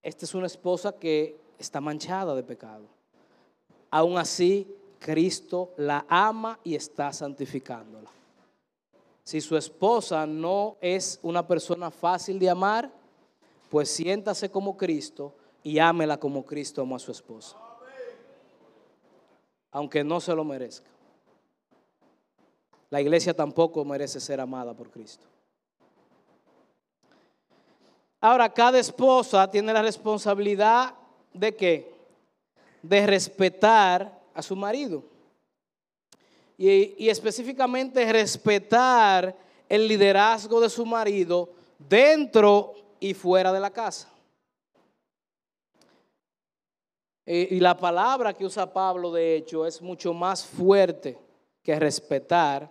Esta es una esposa que está manchada de pecado. Aún así, Cristo la ama y está santificándola. Si su esposa no es una persona fácil de amar, pues siéntase como Cristo y ámela como Cristo amó a su esposa. aunque no se lo merezca. La iglesia tampoco merece ser amada por Cristo. Ahora, cada esposa tiene la responsabilidad de qué? De respetar a su marido. Y, y, específicamente respetar el liderazgo de su marido dentro y fuera de la casa. Y, la palabra que usa Pablo, de hecho, es mucho más fuerte que respetar.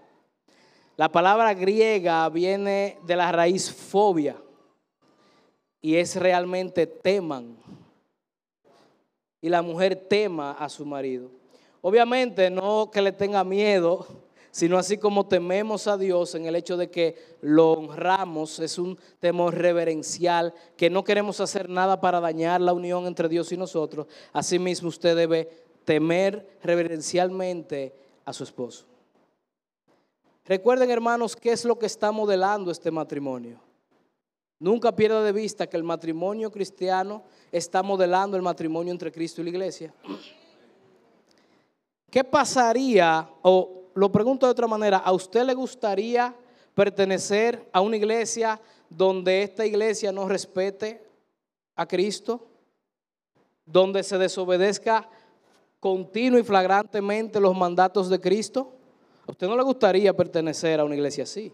La palabra griega viene de la raíz fobia y es realmente teman. Y la mujer tema a su marido. Obviamente no que le tenga miedo, sino así como tememos a Dios en el hecho de que lo honramos, es un temor reverencial, que no queremos hacer nada para dañar la unión entre Dios y nosotros. Asimismo usted debe temer reverencialmente a su esposo. Recuerden hermanos, ¿qué es lo que está modelando este matrimonio? Nunca pierda de vista que el matrimonio cristiano está modelando el matrimonio entre Cristo y la iglesia. ¿Qué pasaría, o lo pregunto de otra manera, ¿a usted le gustaría pertenecer a una iglesia donde esta iglesia no respete a Cristo? Donde se desobedezca continuo y flagrantemente los mandatos de Cristo? ¿A usted no le gustaría pertenecer a una iglesia así?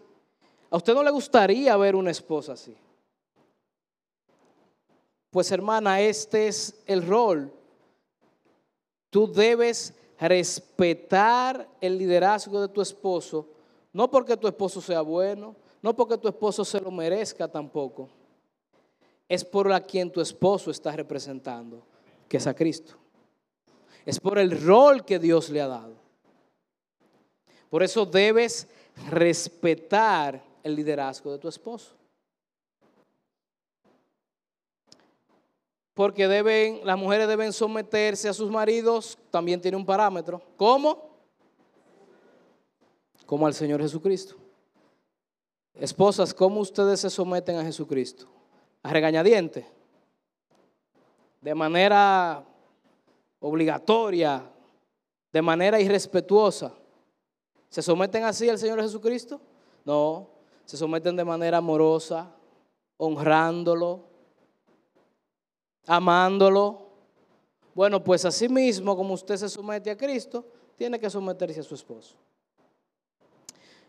¿A usted no le gustaría ver una esposa así? Pues hermana, este es el rol. Tú debes respetar el liderazgo de tu esposo, no porque tu esposo sea bueno, no porque tu esposo se lo merezca tampoco. Es por a quien tu esposo está representando, que es a Cristo. Es por el rol que Dios le ha dado. Por eso debes respetar el liderazgo de tu esposo. Porque deben, las mujeres deben someterse a sus maridos, también tiene un parámetro. ¿Cómo? Como al Señor Jesucristo. Esposas, ¿cómo ustedes se someten a Jesucristo? A regañadiente. De manera obligatoria, de manera irrespetuosa. ¿Se someten así al Señor Jesucristo? No, se someten de manera amorosa, honrándolo, amándolo. Bueno, pues así mismo como usted se somete a Cristo, tiene que someterse a su esposo.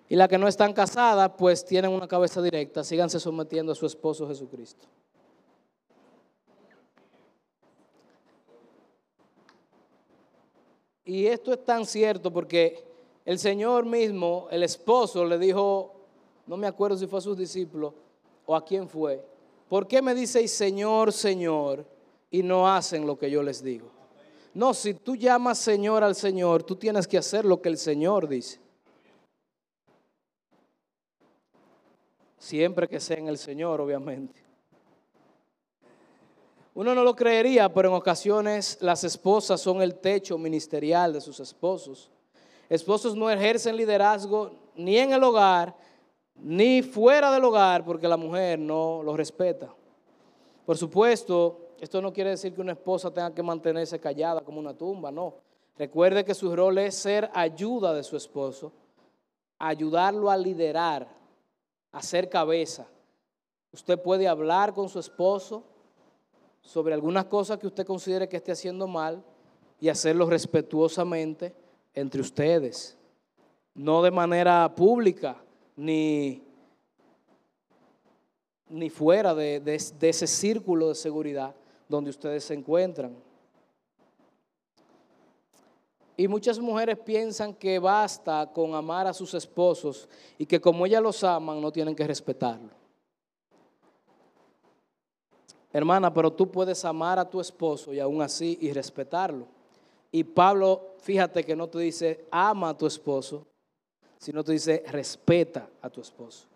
Y la que no están casadas, pues tienen una cabeza directa, síganse sometiendo a su esposo Jesucristo. Y esto es tan cierto porque el Señor mismo, el esposo, le dijo, no me acuerdo si fue a sus discípulos o a quién fue, ¿por qué me dices Señor, Señor y no hacen lo que yo les digo? No, si tú llamas Señor al Señor, tú tienes que hacer lo que el Señor dice. Siempre que sea en el Señor, obviamente. Uno no lo creería, pero en ocasiones las esposas son el techo ministerial de sus esposos. Esposos no ejercen liderazgo ni en el hogar, ni fuera del hogar, porque la mujer no lo respeta. Por supuesto, esto no quiere decir que una esposa tenga que mantenerse callada como una tumba, no. Recuerde que su rol es ser ayuda de su esposo, ayudarlo a liderar, a ser cabeza. Usted puede hablar con su esposo sobre algunas cosas que usted considere que esté haciendo mal y hacerlo respetuosamente entre ustedes, no de manera pública, ni, ni fuera de, de ese círculo de seguridad donde ustedes se encuentran. Y muchas mujeres piensan que basta con amar a sus esposos y que como ellas los aman no tienen que respetarlo. Hermana, pero tú puedes amar a tu esposo y aún así y respetarlo. Y Pablo, fíjate que no te dice ama a tu esposo, sino te dice respeta a tu esposo.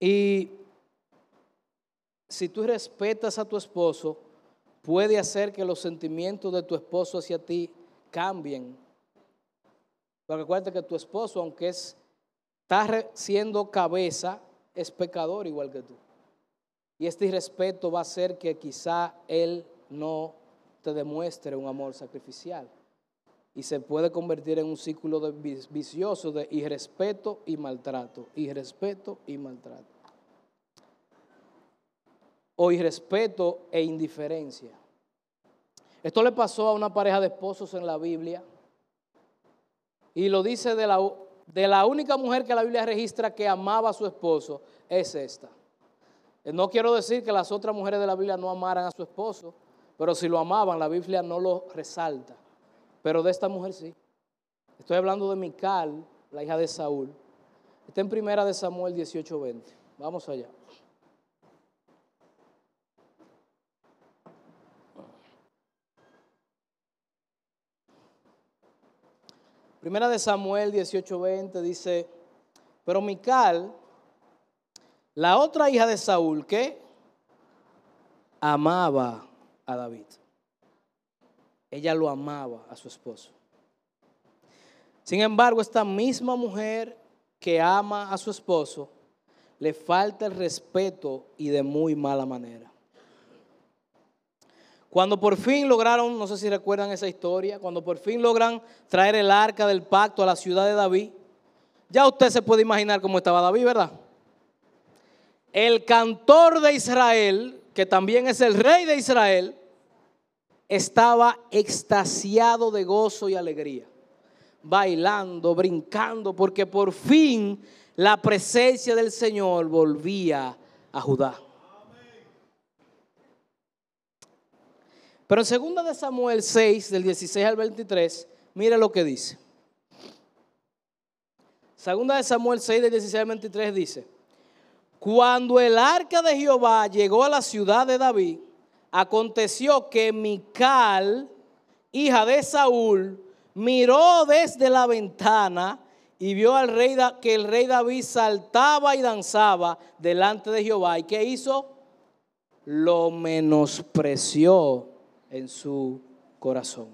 Y si tú respetas a tu esposo, puede hacer que los sentimientos de tu esposo hacia ti cambien. Porque acuérdate que tu esposo, aunque es, está siendo cabeza, es pecador igual que tú. Y este irrespeto va a hacer que quizá él no te demuestre un amor sacrificial. Y se puede convertir en un círculo de vicioso de irrespeto y maltrato, irrespeto y maltrato. O irrespeto e indiferencia. Esto le pasó a una pareja de esposos en la Biblia y lo dice de la, de la única mujer que la Biblia registra que amaba a su esposo, es esta. No quiero decir que las otras mujeres de la Biblia no amaran a su esposo, pero si lo amaban, la Biblia no lo resalta. Pero de esta mujer sí. Estoy hablando de Mical, la hija de Saúl. Está en primera de Samuel 18:20. Vamos allá. Primera de Samuel 18:20 dice, pero Mical, la otra hija de Saúl, que amaba a David. Ella lo amaba a su esposo. Sin embargo, esta misma mujer que ama a su esposo, le falta el respeto y de muy mala manera. Cuando por fin lograron, no sé si recuerdan esa historia, cuando por fin logran traer el arca del pacto a la ciudad de David, ya usted se puede imaginar cómo estaba David, ¿verdad? El cantor de Israel, que también es el rey de Israel, estaba extasiado de gozo y alegría, bailando, brincando, porque por fin la presencia del Señor volvía a Judá. Pero en 2 de Samuel 6, del 16 al 23, mire lo que dice. Segunda de Samuel 6, del 16 al 23 dice, cuando el arca de Jehová llegó a la ciudad de David, aconteció que Mical, hija de Saúl, miró desde la ventana y vio al rey que el rey David saltaba y danzaba delante de Jehová. ¿Y qué hizo? Lo menospreció en su corazón.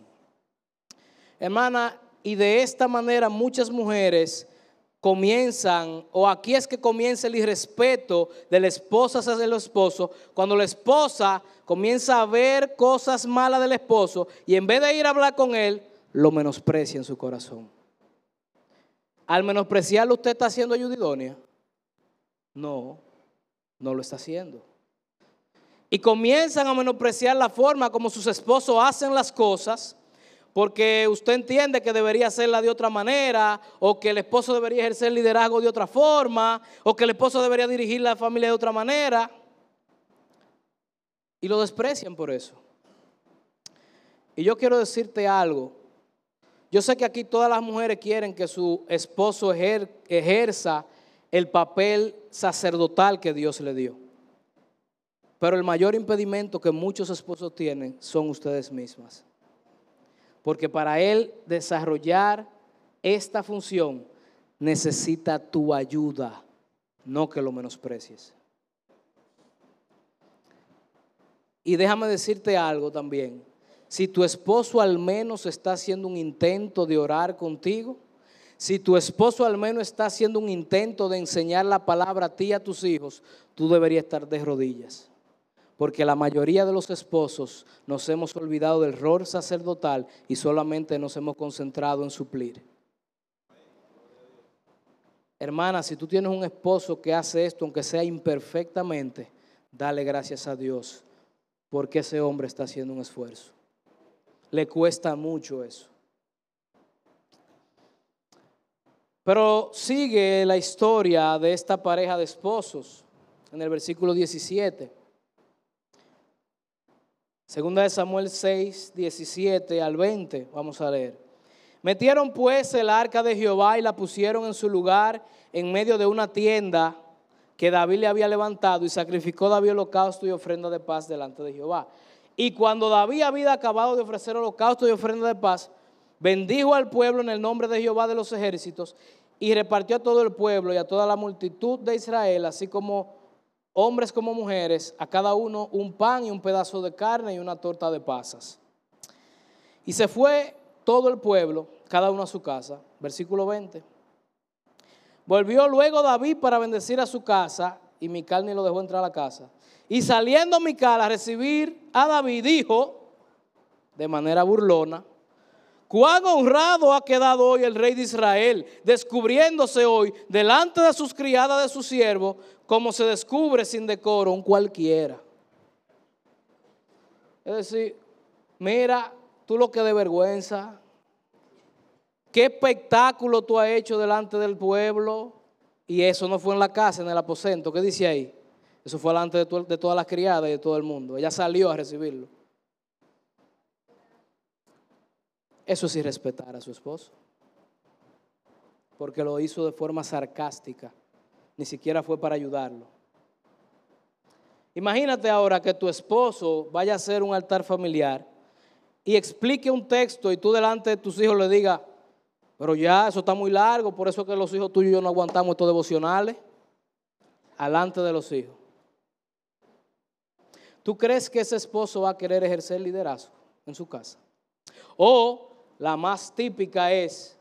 Hermana, y de esta manera muchas mujeres comienzan, o aquí es que comienza el irrespeto de la esposa hacia el esposo, cuando la esposa comienza a ver cosas malas del esposo y en vez de ir a hablar con él, lo menosprecia en su corazón. Al menospreciarlo, ¿usted está haciendo ayuda No, no lo está haciendo. Y comienzan a menospreciar la forma como sus esposos hacen las cosas porque usted entiende que debería hacerla de otra manera, o que el esposo debería ejercer liderazgo de otra forma, o que el esposo debería dirigir la familia de otra manera. Y lo desprecian por eso. Y yo quiero decirte algo. Yo sé que aquí todas las mujeres quieren que su esposo ejerza el papel sacerdotal que Dios le dio. Pero el mayor impedimento que muchos esposos tienen son ustedes mismas. Porque para Él desarrollar esta función necesita tu ayuda, no que lo menosprecies. Y déjame decirte algo también. Si tu esposo al menos está haciendo un intento de orar contigo, si tu esposo al menos está haciendo un intento de enseñar la palabra a ti y a tus hijos, tú deberías estar de rodillas porque la mayoría de los esposos nos hemos olvidado del rol sacerdotal y solamente nos hemos concentrado en suplir. Hermana, si tú tienes un esposo que hace esto, aunque sea imperfectamente, dale gracias a Dios, porque ese hombre está haciendo un esfuerzo. Le cuesta mucho eso. Pero sigue la historia de esta pareja de esposos en el versículo 17. Segunda de Samuel 6, 17 al 20, vamos a leer. Metieron pues el arca de Jehová y la pusieron en su lugar en medio de una tienda que David le había levantado y sacrificó David holocausto y ofrenda de paz delante de Jehová. Y cuando David había acabado de ofrecer holocausto y ofrenda de paz, bendijo al pueblo en el nombre de Jehová de los ejércitos y repartió a todo el pueblo y a toda la multitud de Israel, así como hombres como mujeres, a cada uno un pan y un pedazo de carne y una torta de pasas. Y se fue todo el pueblo, cada uno a su casa. Versículo 20. Volvió luego David para bendecir a su casa y Mical ni lo dejó entrar a la casa. Y saliendo Mical a recibir a David, dijo de manera burlona, Cuán honrado ha quedado hoy el rey de Israel, descubriéndose hoy delante de sus criadas de su siervo, como se descubre sin decoro un cualquiera. Es decir, mira, tú lo que de vergüenza, qué espectáculo tú has hecho delante del pueblo. Y eso no fue en la casa, en el aposento. ¿Qué dice ahí? Eso fue delante de, de todas las criadas y de todo el mundo. Ella salió a recibirlo. Eso es irrespetar a su esposo. Porque lo hizo de forma sarcástica. Ni siquiera fue para ayudarlo. Imagínate ahora que tu esposo vaya a hacer un altar familiar y explique un texto y tú delante de tus hijos le digas, pero ya eso está muy largo, por eso que los hijos tuyos y yo no aguantamos estos devocionales. Alante de los hijos. ¿Tú crees que ese esposo va a querer ejercer liderazgo en su casa? O la más típica es,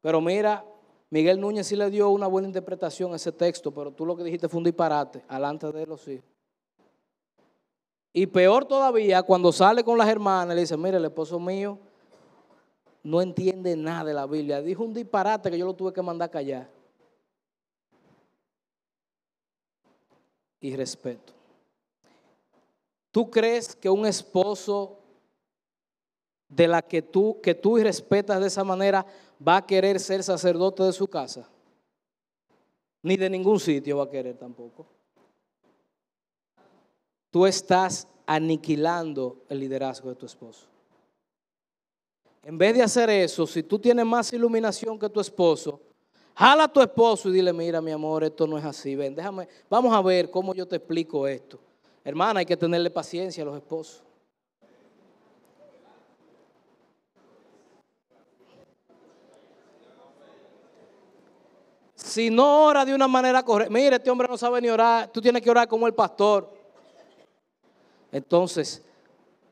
pero mira, Miguel Núñez sí le dio una buena interpretación a ese texto, pero tú lo que dijiste fue un disparate, alante de los hijos. Y peor todavía, cuando sale con las hermanas, le dice, mire, el esposo mío no entiende nada de la Biblia. Dijo un disparate que yo lo tuve que mandar callar. Y respeto. ¿Tú crees que un esposo de la que tú, que tú respetas de esa manera va a querer ser sacerdote de su casa? Ni de ningún sitio va a querer tampoco. Tú estás aniquilando el liderazgo de tu esposo. En vez de hacer eso, si tú tienes más iluminación que tu esposo, jala a tu esposo y dile, mira mi amor, esto no es así. Ven, déjame, vamos a ver cómo yo te explico esto. Hermana, hay que tenerle paciencia a los esposos. Si no ora de una manera correcta, mire, este hombre no sabe ni orar, tú tienes que orar como el pastor. Entonces,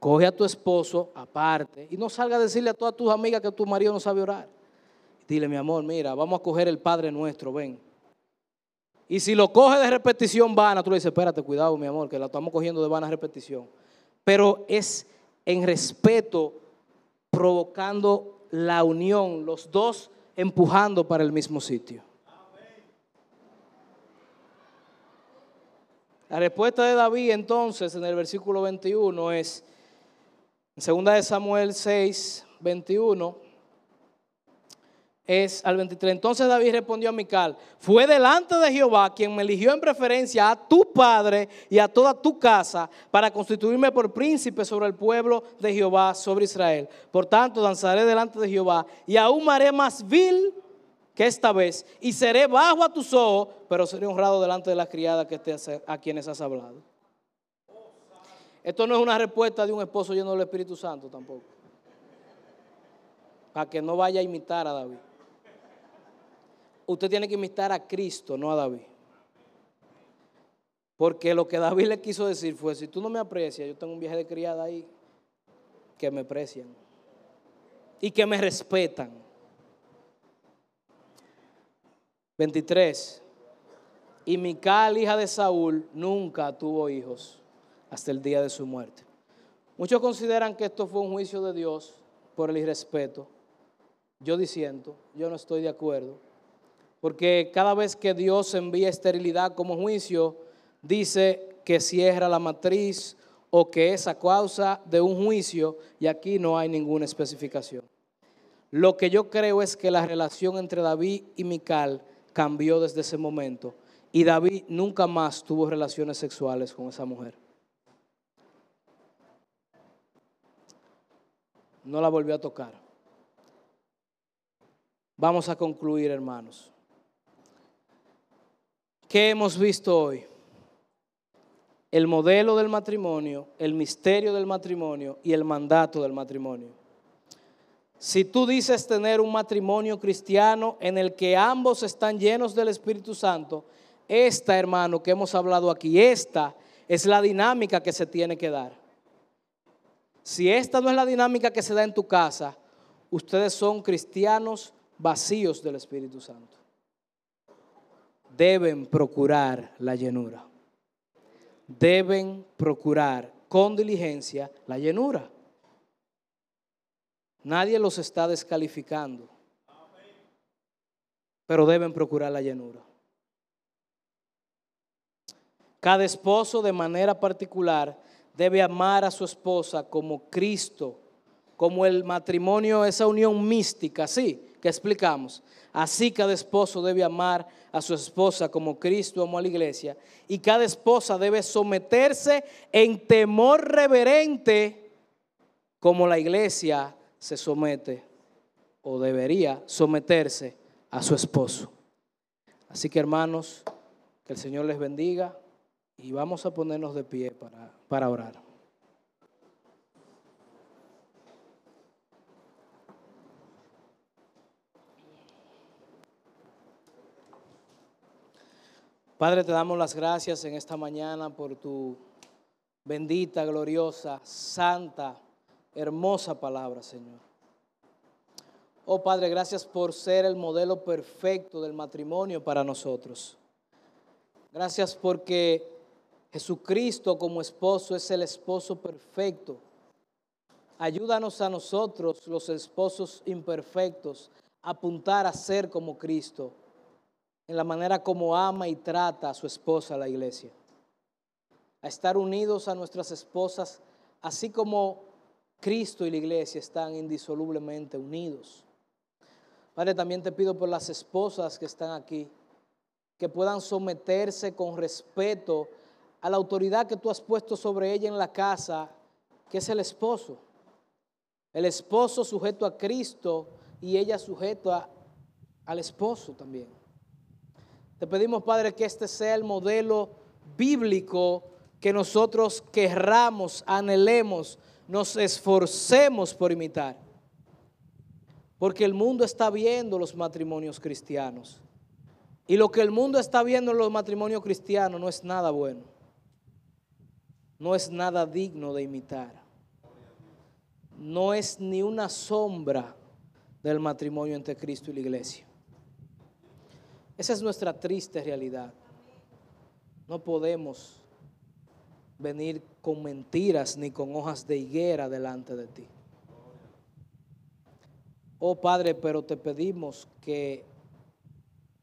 Coge a tu esposo aparte y no salga a decirle a todas tus amigas que tu marido no sabe orar. Dile, mi amor, mira, vamos a coger el Padre nuestro, ven. Y si lo coge de repetición vana, tú le dices, espérate, cuidado, mi amor, que la estamos cogiendo de vana repetición. Pero es en respeto, provocando la unión, los dos empujando para el mismo sitio. La respuesta de David entonces en el versículo 21 es, en segunda de Samuel 6, 21 es al 23. Entonces David respondió a Mical, fue delante de Jehová quien me eligió en preferencia a tu padre y a toda tu casa para constituirme por príncipe sobre el pueblo de Jehová, sobre Israel. Por tanto, danzaré delante de Jehová y aún haré más vil que esta vez y seré bajo a tus ojos, pero seré honrado delante de la criada que a quienes has hablado. Esto no es una respuesta de un esposo lleno del Espíritu Santo tampoco. Para que no vaya a imitar a David. Usted tiene que imitar a Cristo, no a David. Porque lo que David le quiso decir fue, si tú no me aprecias, yo tengo un viaje de criada ahí, que me aprecian y que me respetan. 23. Y Mical, hija de Saúl, nunca tuvo hijos hasta el día de su muerte. Muchos consideran que esto fue un juicio de Dios por el irrespeto. Yo diciendo, yo no estoy de acuerdo, porque cada vez que Dios envía esterilidad como juicio, dice que cierra la matriz o que es a causa de un juicio y aquí no hay ninguna especificación. Lo que yo creo es que la relación entre David y Mical cambió desde ese momento y David nunca más tuvo relaciones sexuales con esa mujer. no la volvió a tocar. Vamos a concluir, hermanos. ¿Qué hemos visto hoy? El modelo del matrimonio, el misterio del matrimonio y el mandato del matrimonio. Si tú dices tener un matrimonio cristiano en el que ambos están llenos del Espíritu Santo, esta, hermano, que hemos hablado aquí, esta es la dinámica que se tiene que dar. Si esta no es la dinámica que se da en tu casa, ustedes son cristianos vacíos del Espíritu Santo. Deben procurar la llenura. Deben procurar con diligencia la llenura. Nadie los está descalificando, pero deben procurar la llenura. Cada esposo de manera particular debe amar a su esposa como Cristo, como el matrimonio, esa unión mística, sí, que explicamos. Así cada esposo debe amar a su esposa como Cristo amó a la iglesia. Y cada esposa debe someterse en temor reverente como la iglesia se somete o debería someterse a su esposo. Así que hermanos, que el Señor les bendiga y vamos a ponernos de pie para, para orar. Padre, te damos las gracias en esta mañana por tu bendita, gloriosa, santa, hermosa palabra, Señor. Oh Padre, gracias por ser el modelo perfecto del matrimonio para nosotros. Gracias porque Jesucristo como esposo es el esposo perfecto. Ayúdanos a nosotros, los esposos imperfectos, a apuntar a ser como Cristo en la manera como ama y trata a su esposa la iglesia. A estar unidos a nuestras esposas, así como Cristo y la iglesia están indisolublemente unidos. Padre, también te pido por las esposas que están aquí, que puedan someterse con respeto a la autoridad que tú has puesto sobre ella en la casa, que es el esposo. El esposo sujeto a Cristo y ella sujeta al esposo también. Te pedimos, Padre, que este sea el modelo bíblico que nosotros querramos, anhelemos, nos esforcemos por imitar. Porque el mundo está viendo los matrimonios cristianos. Y lo que el mundo está viendo en los matrimonios cristianos no es nada bueno. No es nada digno de imitar. No es ni una sombra del matrimonio entre Cristo y la iglesia. Esa es nuestra triste realidad. No podemos venir con mentiras ni con hojas de higuera delante de ti. Oh Padre, pero te pedimos que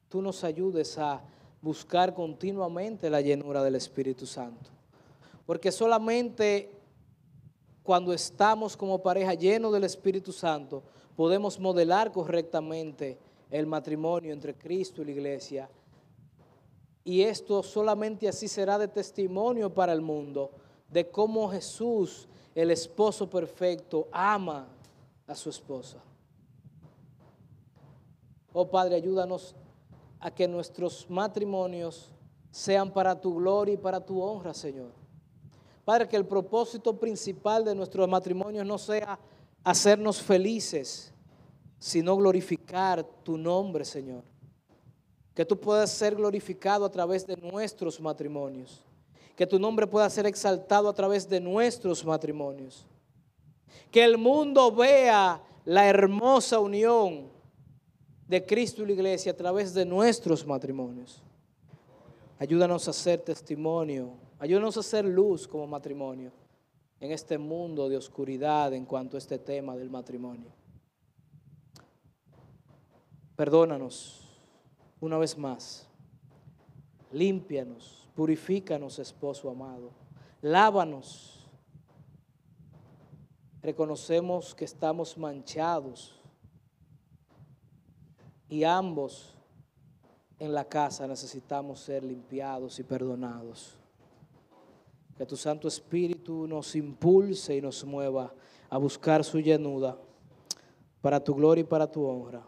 tú nos ayudes a buscar continuamente la llenura del Espíritu Santo. Porque solamente cuando estamos como pareja llenos del Espíritu Santo, podemos modelar correctamente el matrimonio entre Cristo y la iglesia. Y esto solamente así será de testimonio para el mundo de cómo Jesús, el esposo perfecto, ama a su esposa. Oh Padre, ayúdanos a que nuestros matrimonios sean para tu gloria y para tu honra, Señor. Padre, que el propósito principal de nuestros matrimonios no sea hacernos felices, sino glorificar tu nombre, Señor. Que tú puedas ser glorificado a través de nuestros matrimonios. Que tu nombre pueda ser exaltado a través de nuestros matrimonios. Que el mundo vea la hermosa unión de Cristo y la iglesia a través de nuestros matrimonios. Ayúdanos a ser testimonio. Ayúdanos a ser luz como matrimonio en este mundo de oscuridad en cuanto a este tema del matrimonio. Perdónanos una vez más. Límpianos, purifícanos, esposo amado. Lávanos. Reconocemos que estamos manchados y ambos en la casa necesitamos ser limpiados y perdonados. Que tu Santo Espíritu nos impulse y nos mueva a buscar su llenura para tu gloria y para tu honra.